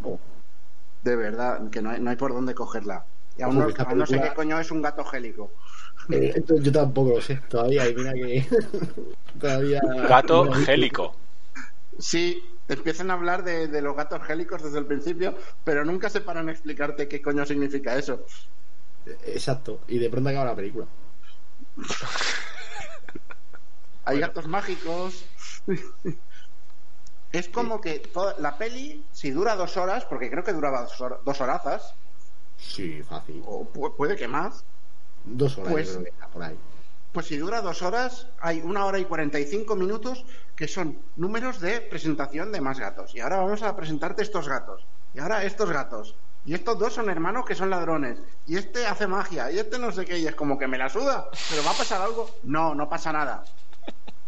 De verdad, que no hay, no hay por dónde cogerla. Y aún no, sé qué coño es un gato gélico. Eh, yo tampoco lo sé todavía. Y mira que. todavía. Gato gélico. Sí, empiezan a hablar de, de los gatos gélicos desde el principio, pero nunca se paran a explicarte qué coño significa eso. Exacto. Y de pronto acaba la película. Hay gatos mágicos. es como que toda, la peli, si dura dos horas, porque creo que duraba dos, hor- dos horazas, Sí, fácil. o pu- puede que más, Dos horas, Pues- yo creo que está por ahí. pues si dura dos horas, hay una hora y 45 minutos que son números de presentación de más gatos. Y ahora vamos a presentarte estos gatos. Y ahora estos gatos. Y estos dos son hermanos que son ladrones. Y este hace magia. Y este no sé qué. Y es como que me la suda. ¿Pero va a pasar algo? No, no pasa nada.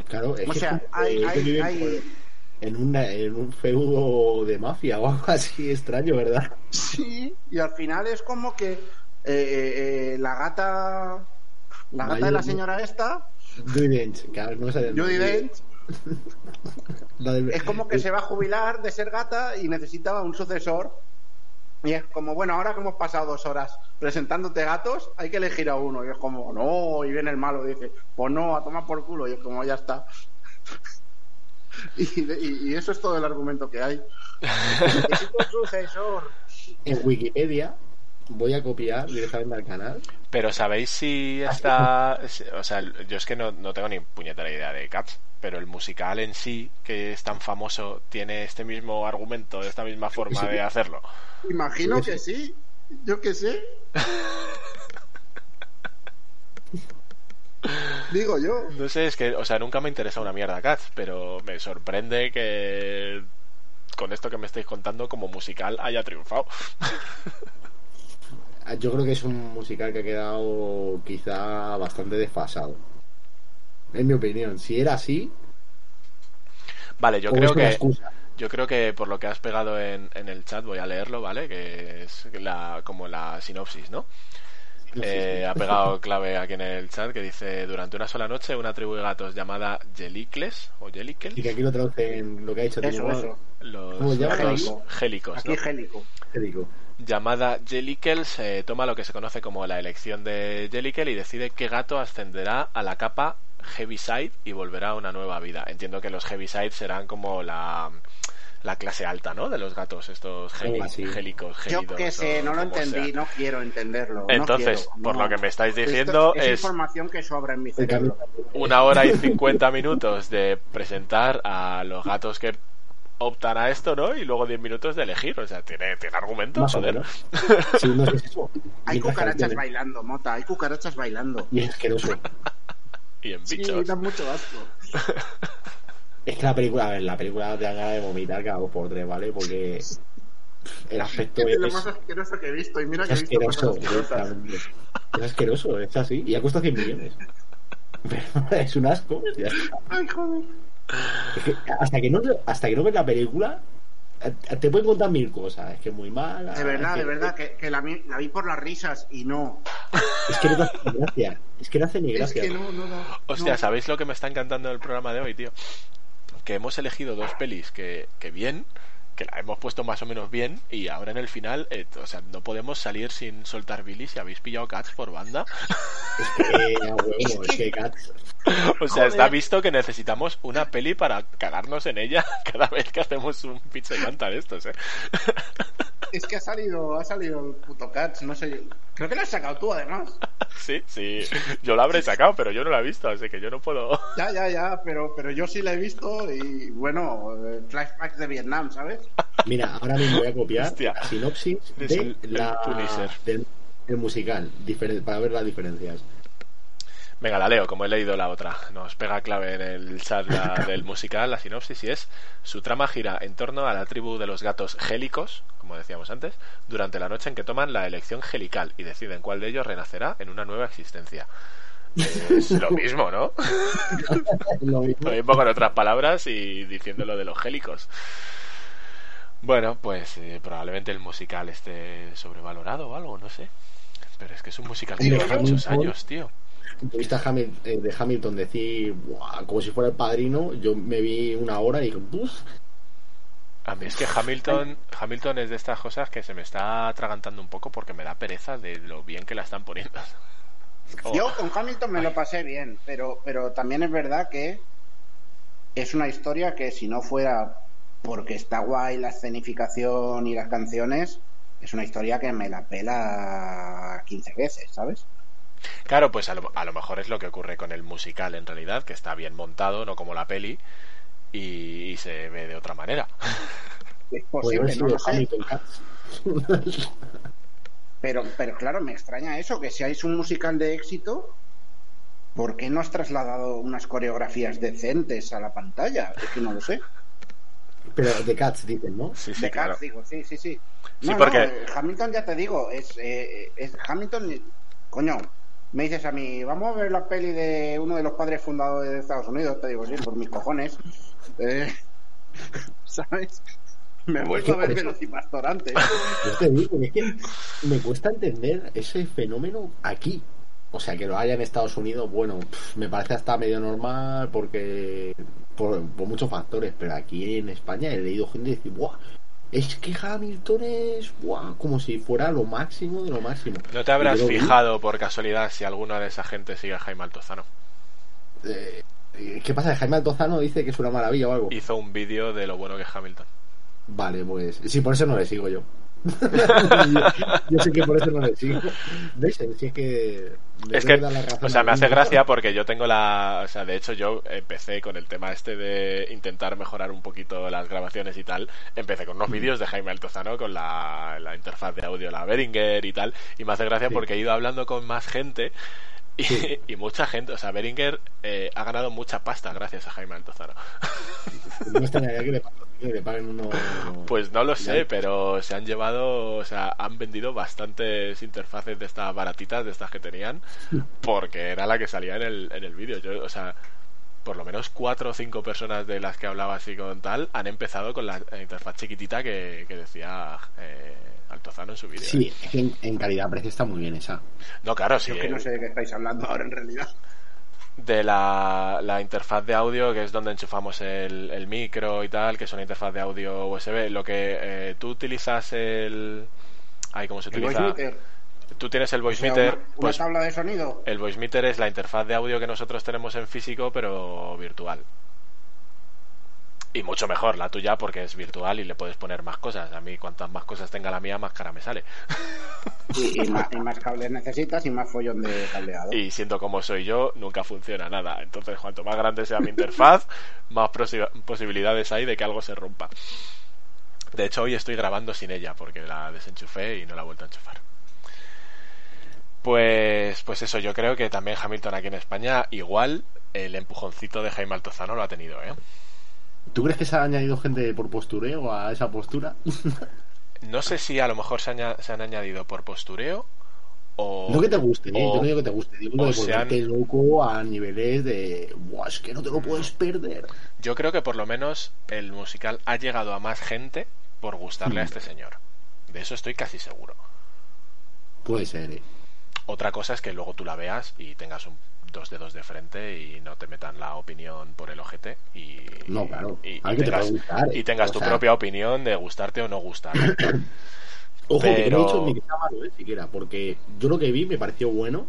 Claro, es O que sea, hay- que hay- hay- por- en, una, en un feudo de mafia o algo así extraño, ¿verdad? Sí. Y al final es como que eh, eh, eh, la gata. La gata de la señora esta, Judy Dench, ahora no el Judy. Dench, es como que se va a jubilar de ser gata y necesitaba un sucesor. Y es como, bueno, ahora que hemos pasado dos horas presentándote gatos, hay que elegir a uno. Y es como, no, y viene el malo y dice, pues no, a tomar por culo. Y es como, ya está. Y, y- y eso es todo el argumento que hay. Necesito un sucesor. En Wikipedia voy a copiar directamente al canal. Pero ¿sabéis si está... O sea, yo es que no, no tengo ni puñetera idea de Cats, pero el musical en sí, que es tan famoso, tiene este mismo argumento, esta misma forma de hacerlo. Imagino que sí. Yo qué sé. Digo yo. No sé, es que, o sea, nunca me interesa una mierda Cats, pero me sorprende que con esto que me estáis contando como musical haya triunfado. Yo creo que es un musical que ha quedado quizá bastante desfasado. En mi opinión, si era así, Vale, yo creo que excusa. yo creo que por lo que has pegado en, en el chat voy a leerlo, ¿vale? Que es la como la sinopsis, ¿no? Eh, ha pegado clave aquí en el chat que dice durante una sola noche una tribu de gatos llamada Jelicles o Jelicles Y que aquí lo traducen lo que ha dicho Eso, eso. los gatos Gélico. gélicos, Aquí ¿no? gélico. llamada Jellicles eh, toma lo que se conoce como la elección de Jellicle y decide qué gato ascenderá a la capa Heaviside y volverá a una nueva vida. Entiendo que los Heaviside serán como la, la clase alta, ¿no? De los gatos, estos gélicos, Yo qué sé, o no lo entendí, sea. no quiero entenderlo. no Entonces, quiero, por no. lo que me estáis Esto diciendo es, es información que sobra en mi cerebro. una hora y cincuenta minutos de presentar a los gatos que optan a esto, ¿no? Y luego diez minutos de elegir. O sea, tiene, tiene argumento, Más joder. Sí, no si eso. Hay cucarachas bailando, Mota, hay cucarachas bailando. Y es asqueroso. Y en Sí, bichos. da mucho asco. Es que la película, a ver, la película te da ganas de vomitar cada dos por tres, ¿vale? Porque el aspecto Es es, lo más asqueroso que he visto y mira que he es visto asqueroso. cosas. Es asqueroso, es así. Y ha costado 100 millones. Pero es un asco. ya está. Ay, joder. Es que hasta que no hasta que no ves la película eh, te pueden contar mil cosas, es que muy mal. De verdad, es de que- verdad, que, que la, vi, la vi por las risas y no. Es que no te hace ni gracia. Es que no hace ni Es gracia. que no, no, no. Hostia, no. ¿sabéis lo que me está encantando del programa de hoy, tío? Que hemos elegido dos pelis que, que bien, que la hemos puesto más o menos bien, y ahora en el final, eh, o sea, no podemos salir sin soltar Billy si habéis pillado Cats por banda. Es que, a huevo, es que Cats. O sea, está visto que necesitamos una peli para cagarnos en ella cada vez que hacemos un pizza y manta de estos, ¿eh? Es que ha salido, ha salido el puto Cats, no sé. Creo que lo has sacado tú, además. Sí, sí. Yo la habré sacado, pero yo no la he visto, así que yo no puedo. Ya, ya, ya, pero, pero yo sí la he visto y bueno, eh, flashbacks de Vietnam, ¿sabes? Mira, ahora mismo voy a copiar Hostia. la sinopsis de el- la, del el musical, para ver las diferencias. Venga, la leo, como he leído la otra. Nos pega clave en el chat la- del musical, la sinopsis, y es su trama gira en torno a la tribu de los gatos gélicos, como decíamos antes, durante la noche en que toman la elección gelical y deciden cuál de ellos renacerá en una nueva existencia. Es lo mismo, ¿no? Lo mismo. Lo mismo con otras palabras y diciendo lo de los gélicos. Bueno, pues eh, probablemente el musical esté sobrevalorado o algo, no sé. Pero es que es un musical que lleva muchos años, tío. Viste a Hamil- eh, de Hamilton decir, como si fuera el padrino, yo me vi una hora y. A mí es que Hamilton, Hamilton es de estas cosas que se me está atragantando un poco porque me da pereza de lo bien que la están poniendo. Yo con Hamilton me lo pasé bien, pero, pero también es verdad que es una historia que si no fuera porque está guay la escenificación y las canciones, es una historia que me la pela 15 veces, ¿sabes? Claro, pues a lo, a lo mejor es lo que ocurre con el musical en realidad, que está bien montado, no como la peli, y, y se ve de otra manera. Es posible, no lo sé. Pero, pero claro, me extraña eso, que seáis un musical de éxito, ¿por qué no has trasladado unas coreografías decentes a la pantalla? Es que no lo sé. Pero de Cats dicen, ¿no? Sí, sí, de claro. Cats, digo, sí, sí, sí. Sí, No, porque- no, Hamilton ya te digo, es, eh, es Hamilton, coño, me dices a mí, vamos a ver la peli de uno de los padres fundadores de Estados Unidos, te digo, sí, por mis cojones. Eh, ¿Sabes? Me he vuelto a ver Velocipastor antes. Yo te digo, es que me cuesta entender ese fenómeno aquí. O sea, que lo haya en Estados Unidos, bueno, me parece hasta medio normal porque por, por muchos factores, pero aquí en España he leído gente decir, ¡buah! Es que Hamilton es, ¡buah! Como si fuera lo máximo de lo máximo. ¿No te habrás vi, fijado por casualidad si alguna de esa gente sigue a Jaime Altozano? eh, ¿Qué pasa? ¿Jaime Altozano dice que es una maravilla o algo? Hizo un vídeo de lo bueno que es Hamilton. Vale, pues sí, por eso no le sigo yo. yo, yo sé que por eso no le sigo. ¿Ves? Si es que. Es que, dar la razón o sea, me hace gracia porque yo tengo la. O sea, de hecho, yo empecé con el tema este de intentar mejorar un poquito las grabaciones y tal. Empecé con unos Mm. vídeos de Jaime Altozano con la, la interfaz de audio, la Behringer y tal. Y me hace gracia Sí. porque he ido hablando con más gente. Y, Sí. y mucha gente, o sea, Behringer eh, ha ganado mucha pasta gracias a Jaime Altozano. No extrañaría que le, que le paguen uno. Pues no lo sé, pero se han llevado, o sea, han vendido bastantes interfaces de estas baratitas, de estas que tenían, porque era la que salía en el, en el vídeo. Yo, o sea, por lo menos cuatro o cinco personas de las que hablaba así con tal han empezado con la interfaz chiquitita que, que decía eh, Altozano en su vídeo. Sí, ¿eh? es que en, en calidad-precio está muy bien esa. No, claro, sí. Yo es que no sé de qué estáis hablando ahora en realidad. de la, la interfaz de audio, que es donde enchufamos el, el micro y tal, que es una interfaz de audio USB. Lo que eh, tú utilizas el... Ay, ¿cómo se utiliza? Tú tienes el O voice sea, meter, una, una pues tabla de sonido. el voice meter es la interfaz de audio que nosotros tenemos en físico, pero virtual. Y mucho mejor la tuya porque es virtual y le puedes poner más cosas. A mí, cuantas más cosas tenga la mía, más cara me sale. Y, y más, y más cables necesitas y más follón de cableado. Y siendo como soy yo, nunca funciona nada. Entonces, cuanto más grande sea mi interfaz, más posi- posibilidades hay de que algo se rompa. De hecho, hoy estoy grabando sin ella porque la desenchufé y no la he vuelto a enchufar. Pues, pues eso, yo creo que también Hamilton aquí en España, igual el empujoncito de Jaime Altozano lo ha tenido, ¿eh? ¿Tú crees que se ha añadido gente por postureo a esa postura? No sé si a lo mejor se, aña- se han añadido por postureo o... No que te guste, ¿eh? o- yo no digo que te guste, digo o de se han- volverte loco a niveles de. Buah, es que no te lo puedes perder. Yo creo que por lo menos el musical ha llegado a más gente por gustarle a Hmm. este señor. De eso estoy casi seguro. Puede ser, ¿eh? Otra cosa es que luego tú la veas y tengas un, dos dedos de frente y no te metan la opinión por el ojete y, No, claro. y, que tengas, puede gustar, y tengas o tu sea. propia opinión de gustarte o no gustarte. Ojo, que no he dicho ni que está malo, ¿eh? Siquiera, porque yo lo que vi me pareció bueno,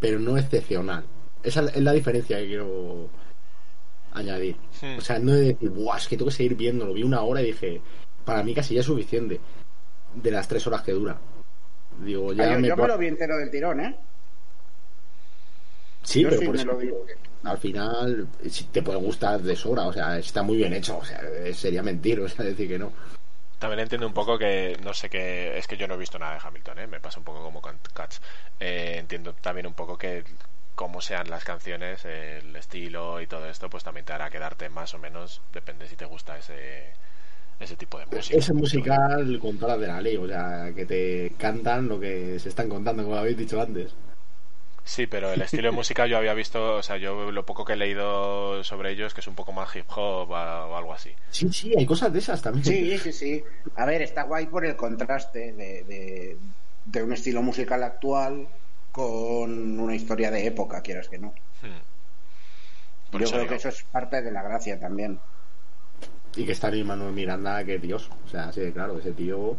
pero no excepcional. Esa es la diferencia que quiero añadir. Hmm. O sea, no de decir, Buah, es que tengo que seguir viéndolo. Vi una hora y dije, para mí casi ya es suficiente de las tres horas que dura. Digo, ya Ah, yo me yo me lo vi entero del tirón, ¿eh? Sí, yo pero sí por me eso lo vi. al final sí te puede gustar de sobra. O sea, está muy bien hecho. O sea, sería mentir, o sea, decir que no. También entiendo un poco que, no sé qué, es que yo no he visto nada de Hamilton, ¿eh? me pasa un poco como con Cats. Eh, entiendo también un poco que como sean las canciones, el estilo y todo esto, pues también te hará quedarte más o menos, depende si te gusta ese, ese tipo de música. Ese musical con todas las de la ley, o sea, que te cantan lo que se están contando, como habéis dicho antes. Sí, pero el estilo de música yo había visto, o sea, yo lo poco que he leído sobre ellos, que es un poco más hip hop o algo así. Sí, sí, hay cosas de esas también. Sí, sí, sí. A ver, está guay por el contraste de, de, de un estilo musical actual con una historia de época, quieras que no. Hmm. Yo creo digo, que eso es parte de la gracia también. Y que está en Manuel Miranda, que Dios. O sea, sí, claro, ese tío.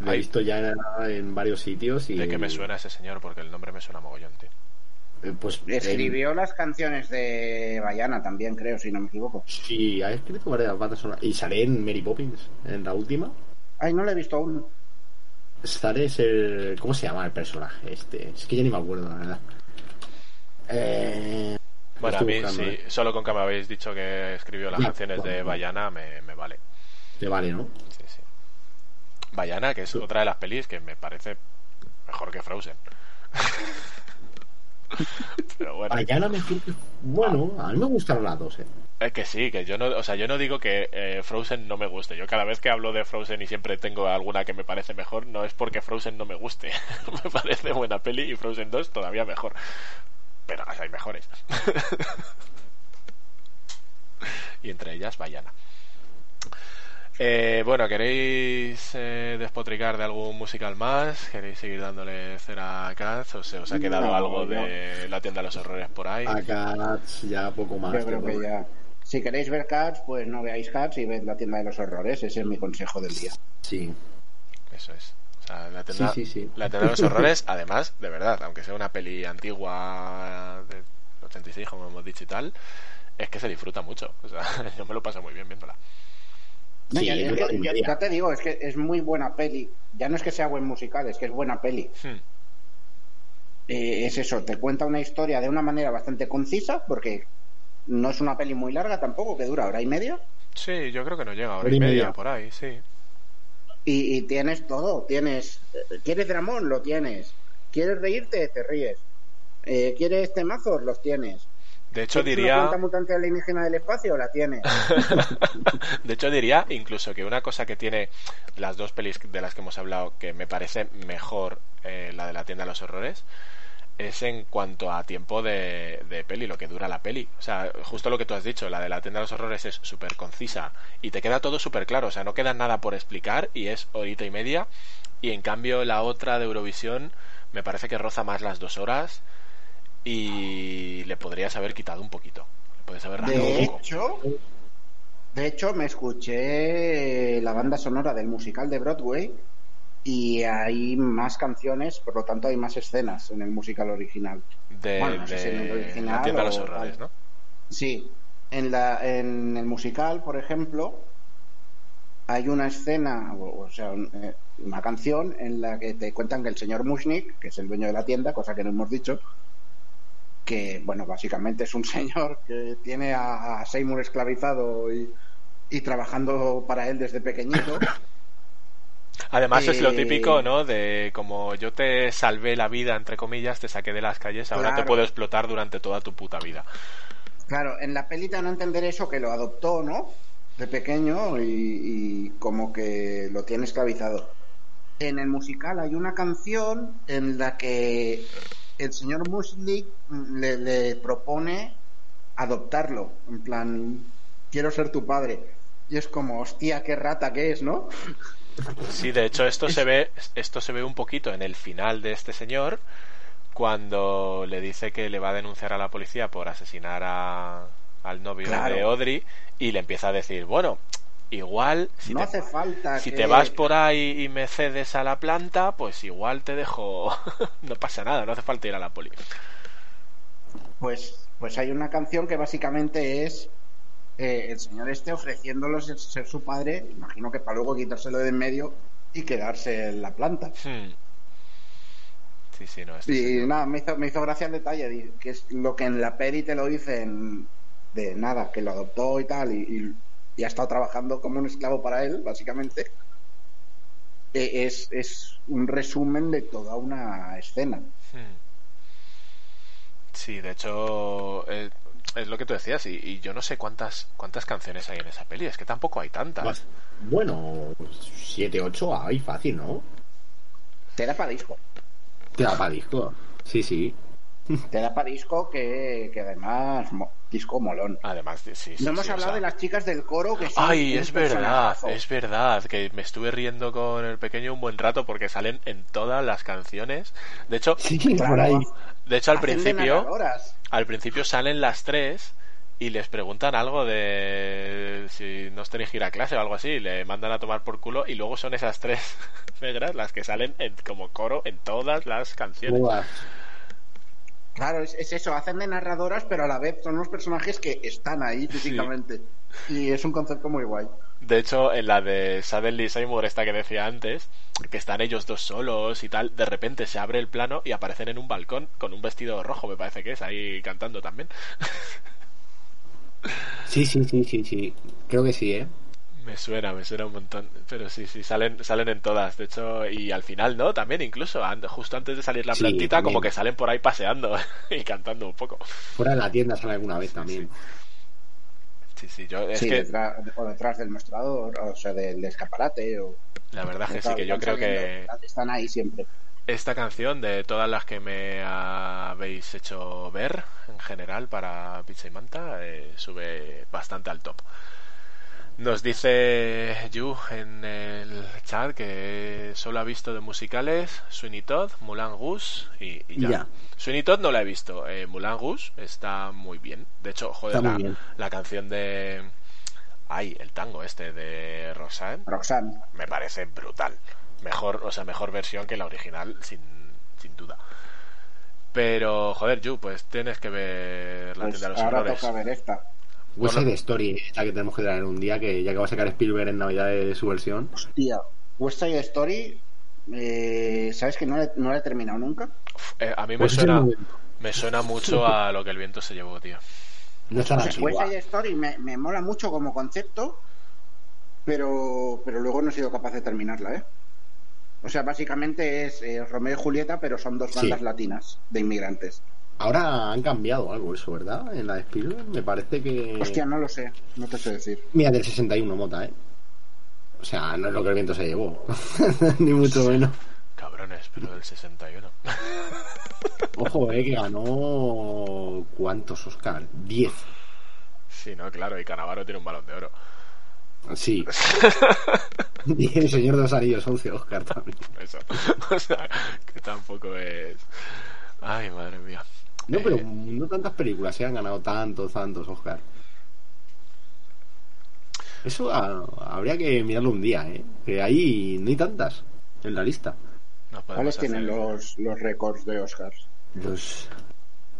Lo he visto ya en, en varios sitios y. ¿De qué me suena ese señor? Porque el nombre me suena mogollón, tío. eh, Pues. Escribió las canciones de Bayana también, creo, si no me equivoco. sí, ha escrito varias bandas sonoras. Y sale en Mary Poppins, en la última. Ay, no lo he visto aún. Sale es el. ¿Cómo se llama el personaje este? Es que ya ni me acuerdo, la verdad. Eh. Bueno, a mí buscando, sí, eh. solo con que me habéis dicho que escribió las canciones de bueno. Bayana me, me vale. Te vale, ¿no? Bayana, que es otra de las pelis que me parece mejor que Frozen. Pero bueno, Ayana mejor que. Bueno, a mí me gustaron las dos, eh. es que sí, que yo no, o sea, yo no digo que eh, Frozen no me guste. Yo cada vez que hablo de Frozen y siempre tengo alguna que me parece mejor, no es porque Frozen no me guste. me parece buena peli y Frozen 2 todavía mejor. Pero las hay mejores. y entre ellas Bayana. Eh, bueno, ¿queréis eh, despotricar de algún musical más? ¿Queréis seguir dándole cera a Cats? ¿O se os ha quedado No, algo yo- de la tienda de los horrores por ahí? Acá ya poco más. Yo creo pero- que ya. Si queréis ver Cats, pues no veáis Cats y ved la tienda de los horrores. Ese es mi consejo del día. Sí. Eso es. O sea, la tienda, Sí, sí, sí. la tienda de los horrores, además, de verdad, aunque sea una peli antigua del 86, como hemos dicho y tal, es que se disfruta mucho. O sea, yo me lo paso muy bien viéndola. Sí, ya, es que- te digo, es que es muy buena peli. Ya no es que sea buen musical, es que es buena peli. Hmm. Eh, es eso, te cuenta una historia de una manera bastante concisa, porque no es una peli muy larga tampoco, que dura hora y media. Sí, yo creo que no llega a hora y y media media. por ahí, sí. Y, y tienes todo, tienes... eh, ¿Quieres dramón? Lo tienes. ¿Quieres reírte? Te ríes. Eh, ¿Quieres temazos? Los tienes. De hecho, ¿Quieres diría. una planta mutante alienígena del espacio? La tienes. de hecho, diría incluso que una cosa que tiene las dos pelis de las que hemos hablado que me parece mejor eh, la de la tienda de los horrores es en cuanto a tiempo de, de peli, lo que dura la peli. O sea, justo lo que tú has dicho, la de la tienda de los horrores es súper concisa y te queda todo súper claro. O sea, no queda nada por explicar y es horita y media. Y en cambio, la otra de Eurovisión me parece que roza más las dos horas y le podrías haber quitado un poquito. Le podrías haber De hecho, de hecho, me escuché la banda sonora del musical de Broadway y hay más canciones, por lo tanto hay más escenas en el musical original. de, Bueno, no sé si en el original la tienda de los o horrores. ¿no? Sí, en, la, en el musical, por ejemplo, hay una escena, o, o sea, un- eh, una canción en la que te cuentan que el señor Mushnik, que es el dueño de la tienda, cosa que no hemos dicho, que, bueno, básicamente es un señor que tiene a, a Seymour esclavizado y, y trabajando para él desde pequeñito. Además es lo Eh, típico, ¿no? De como yo te salvé la vida, entre comillas, te saqué de las calles, ahora te puedo explotar durante toda tu puta vida. Claro, en la peli te dan a entender eso, que lo adoptó, ¿no? De pequeño y, y como que lo tiene esclavizado. En el musical hay una canción en la que el señor Muslik le, le propone adoptarlo, en plan, quiero ser tu padre. Y es como, hostia, qué rata que es, ¿no? Sí, de hecho esto se ve esto se ve un poquito en el final de este señor cuando le dice que le va a denunciar a la policía por asesinar a, al novio Claro. de Audrey y le empieza a decir, bueno, igual si no te hace falta si que- te vas por ahí y me cedes a la planta, pues igual te dejo no pasa nada, no hace falta ir a la poli. Pues, pues hay una canción que básicamente es eh, el señor este ofreciéndolo ser, ser su padre, imagino que para luego quitárselo de en medio y quedarse en la planta. Hmm. Sí, sí, no, este Y señor- nada, me hizo, me hizo gracia el detalle, que es lo que en la peli te lo dicen de nada, que lo adoptó y tal, y, y- y ha estado trabajando como un esclavo para él, básicamente. Eh, Es, es un resumen de toda una escena. Hmm. Sí, de hecho eh, es lo que tú decías y, y yo no sé cuántas cuántas canciones hay en esa peli, es que tampoco hay tantas. Más- Bueno, 7, 8 hay fácil, ¿no? Te da para disco. Te da para disco. Sí, sí. Te da para disco que, que además, mo- disco molón. Además, de- sí, sí, No hemos sí, o hablado sea- de las chicas del coro que son Ay, es verdad, es verdad, que me estuve riendo con el pequeño un buen rato porque salen en todas las canciones. De hecho, Sí, Claro, por ahí. de hecho al hacen principio, al principio salen las tres y les preguntan algo de si no tenéis que ir a clase o algo así, le mandan a tomar por culo y luego son esas tres negras las que salen en- como coro en todas las canciones. Todas. Claro, es, es eso, hacen de narradoras, pero a la vez son unos personajes que están ahí físicamente. Y es un concepto muy guay. De hecho, en la de Suddenly Seymour, esta que decía antes, que están ellos dos solos y tal, de repente se abre el plano y aparecen en un balcón con un vestido rojo, me parece que es, ahí cantando también. Sí, sí, sí, sí, sí. Creo que sí, ¿eh? Me suena, me suena un montón. Pero sí, sí, salen, salen en todas. De hecho, y al final, ¿no? También incluso, justo antes de salir la Sí, plantita, también. como que salen por ahí paseando y cantando un poco. Fuera de la tienda sale alguna vez también. Sí, sí, yo es sí, que detrás, o detrás del mostrador, o sea, del escaparate. O, la verdad es que sí, que yo creo que Están ahí siempre. esta canción, de todas las que me habéis hecho ver en general para Pizza y Manta, eh, sube bastante al top. Nos dice Yu en el chat que solo ha visto de musicales Sweeney Todd, Mulan Rouge y, y ya. Ya. Sweeney Todd no la he visto. Eh, Mulan Rouge está muy bien. De hecho, joder, la, la canción de... Ay, el tango este de Roxanne Roxanne. me parece brutal. Mejor, o sea, mejor versión que la original, sin, sin duda. Pero, joder, Yu, pues tienes que ver la Pues tienda de los ahora horrores. toca ver esta. West Bueno. Side Story, la que tenemos que traer un día, que ya que va a sacar Spielberg en Navidad de su versión. Hostia, West Side Story, eh, ¿sabes que no la, no la he terminado nunca? Eh, a mí me Pues suena, me suena mucho a lo que el viento se llevó, tío. No está tan Pues West. Side Story me, me mola mucho como concepto, pero, pero luego no he sido capaz de terminarla, ¿eh? O sea, básicamente es eh, Romeo y Julieta, pero son dos Sí. bandas latinas de inmigrantes. Ahora han cambiado algo eso, ¿verdad? En la de Spielberg me parece que... Hostia, no lo sé, no te sé decir. Mira, del 61 Mota, ¿eh? O sea, no es lo que el viento se llevó. Ni mucho menos. Cabrones, pero del 61. Ojo, eh, que ganó... ¿Cuántos Oscar? 10. Sí, no, claro, y Canavaro tiene un balón de oro. Sí. y el Señor de los Anillos, 11 Oscar también. Eso. O sea, que tampoco es. Ay, madre mía. No, pero Eh, no tantas películas se han ganado tantos, tantos Oscar. Eso ah, habría que mirarlo un día, ¿eh? Que ahí no hay tantas en la lista. ¿Cuáles tienen los, los récords de Oscars? Los...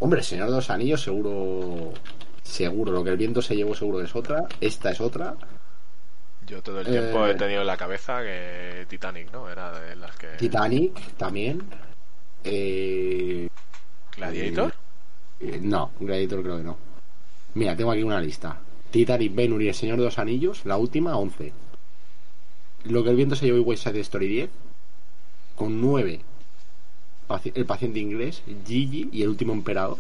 Hombre, Señor de los Anillos seguro... Seguro, lo que el viento se llevó seguro que es otra. Esta es otra. Yo todo el tiempo Eh, he tenido en la cabeza que Titanic, ¿no? Era de las que. Titanic también. Eh... ¿Gladiator? eh, no, Gladiator creo que no. Mira, tengo aquí una lista. Titanic, Ben y El Señor de los Anillos, la última, 11. Lo que el viento se llevó y West Side Story 10. Con 9. El paciente inglés, Gigi y el último emperador.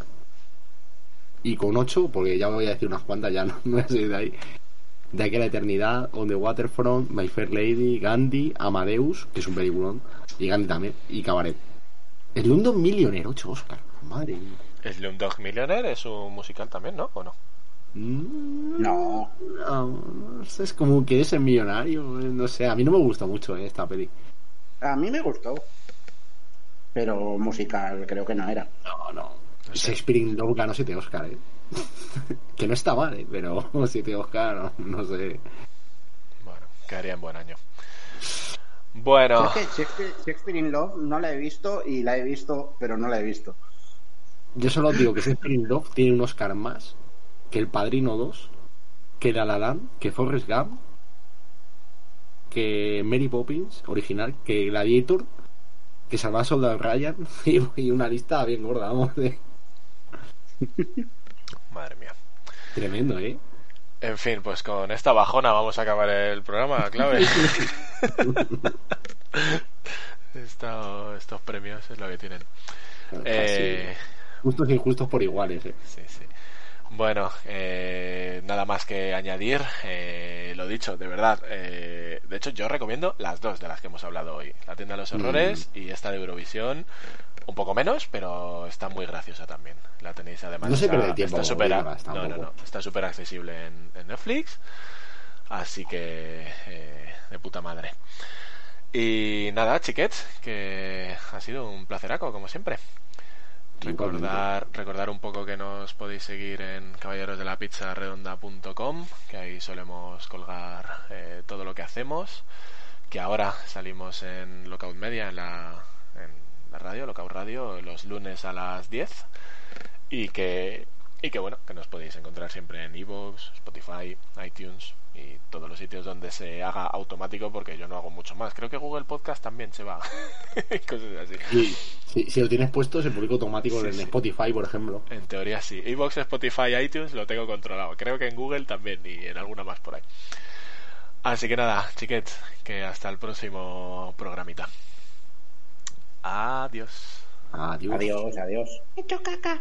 Y con 8, porque ya voy a decir unas cuantas, ya no, no seguir de ahí. De aquí a la eternidad, On the Waterfront, My Fair Lady, Gandhi, Amadeus, que es un peliculón, y Gandhi también, y Cabaret. El London Millionaire, 8 Oscar. ¿El Slumdog Millionaire es un musical también, no? ¿O no? Mm, No. no, no sé, es como que es el millonario. No sé, a mí no me gusta mucho eh, esta peli. A mí me gustó. Pero musical creo que no era. No, no. No sé. Shakespeare in Love ganó 7 Oscar, ¿eh? que no está mal, ¿eh? Pero 7 Oscar, no, no sé. Bueno, quedaría en buen año. Bueno, Es que Shakespeare, Shakespeare in Love no la he visto y la he visto, pero no la he visto. Yo solo digo que in Love tiene un Oscar más que El Padrino 2, que La La Land, que Forrest Gump, que Mary Poppins, original, que Gladiator, que Salvar al Soldado Ryan y, y una lista bien gorda, vamos. de- madre mía. Tremendo, ¿eh? En fin, pues con esta bajona vamos a acabar el programa, clave. Esto- estos premios es lo que tienen. Eh, Justos e injustos por iguales, ¿eh? sí, sí. Bueno, eh, nada más que añadir. Eh, lo dicho, de verdad. eh, de hecho, yo recomiendo las dos de las que hemos hablado hoy: La tienda de los errores y esta de Eurovisión. Un poco menos, pero está muy graciosa también. La tenéis además. No se pierde tiempo, Está súper no, no, no, está súper accesible en, en Netflix. Así que eh, de puta madre. Y nada, chiquets, que ha sido un placeraco, como siempre. Recordar, recordar un poco que nos podéis seguir en caballerosdelapizzaredonda.com, que ahí solemos colgar eh, todo lo que hacemos. Que ahora salimos en Lockout Media, en la, en la radio, Lockout Radio, los lunes a las 10. Y que, y que bueno, que nos podéis encontrar siempre en Evox, Spotify, iTunes y todos los sitios donde se haga automático, porque yo no hago mucho más. Creo que Google Podcast también se va. Cosas así. Si, si lo tienes puesto, se publica automático Sí, en sí. Spotify, por ejemplo. En teoría sí. Evox, Spotify, iTunes lo tengo controlado. Creo que en Google también y en alguna más por ahí. Así que nada, chiquets, que hasta el próximo programita. Adiós. Adiós. Adiós, adiós. He hecho caca.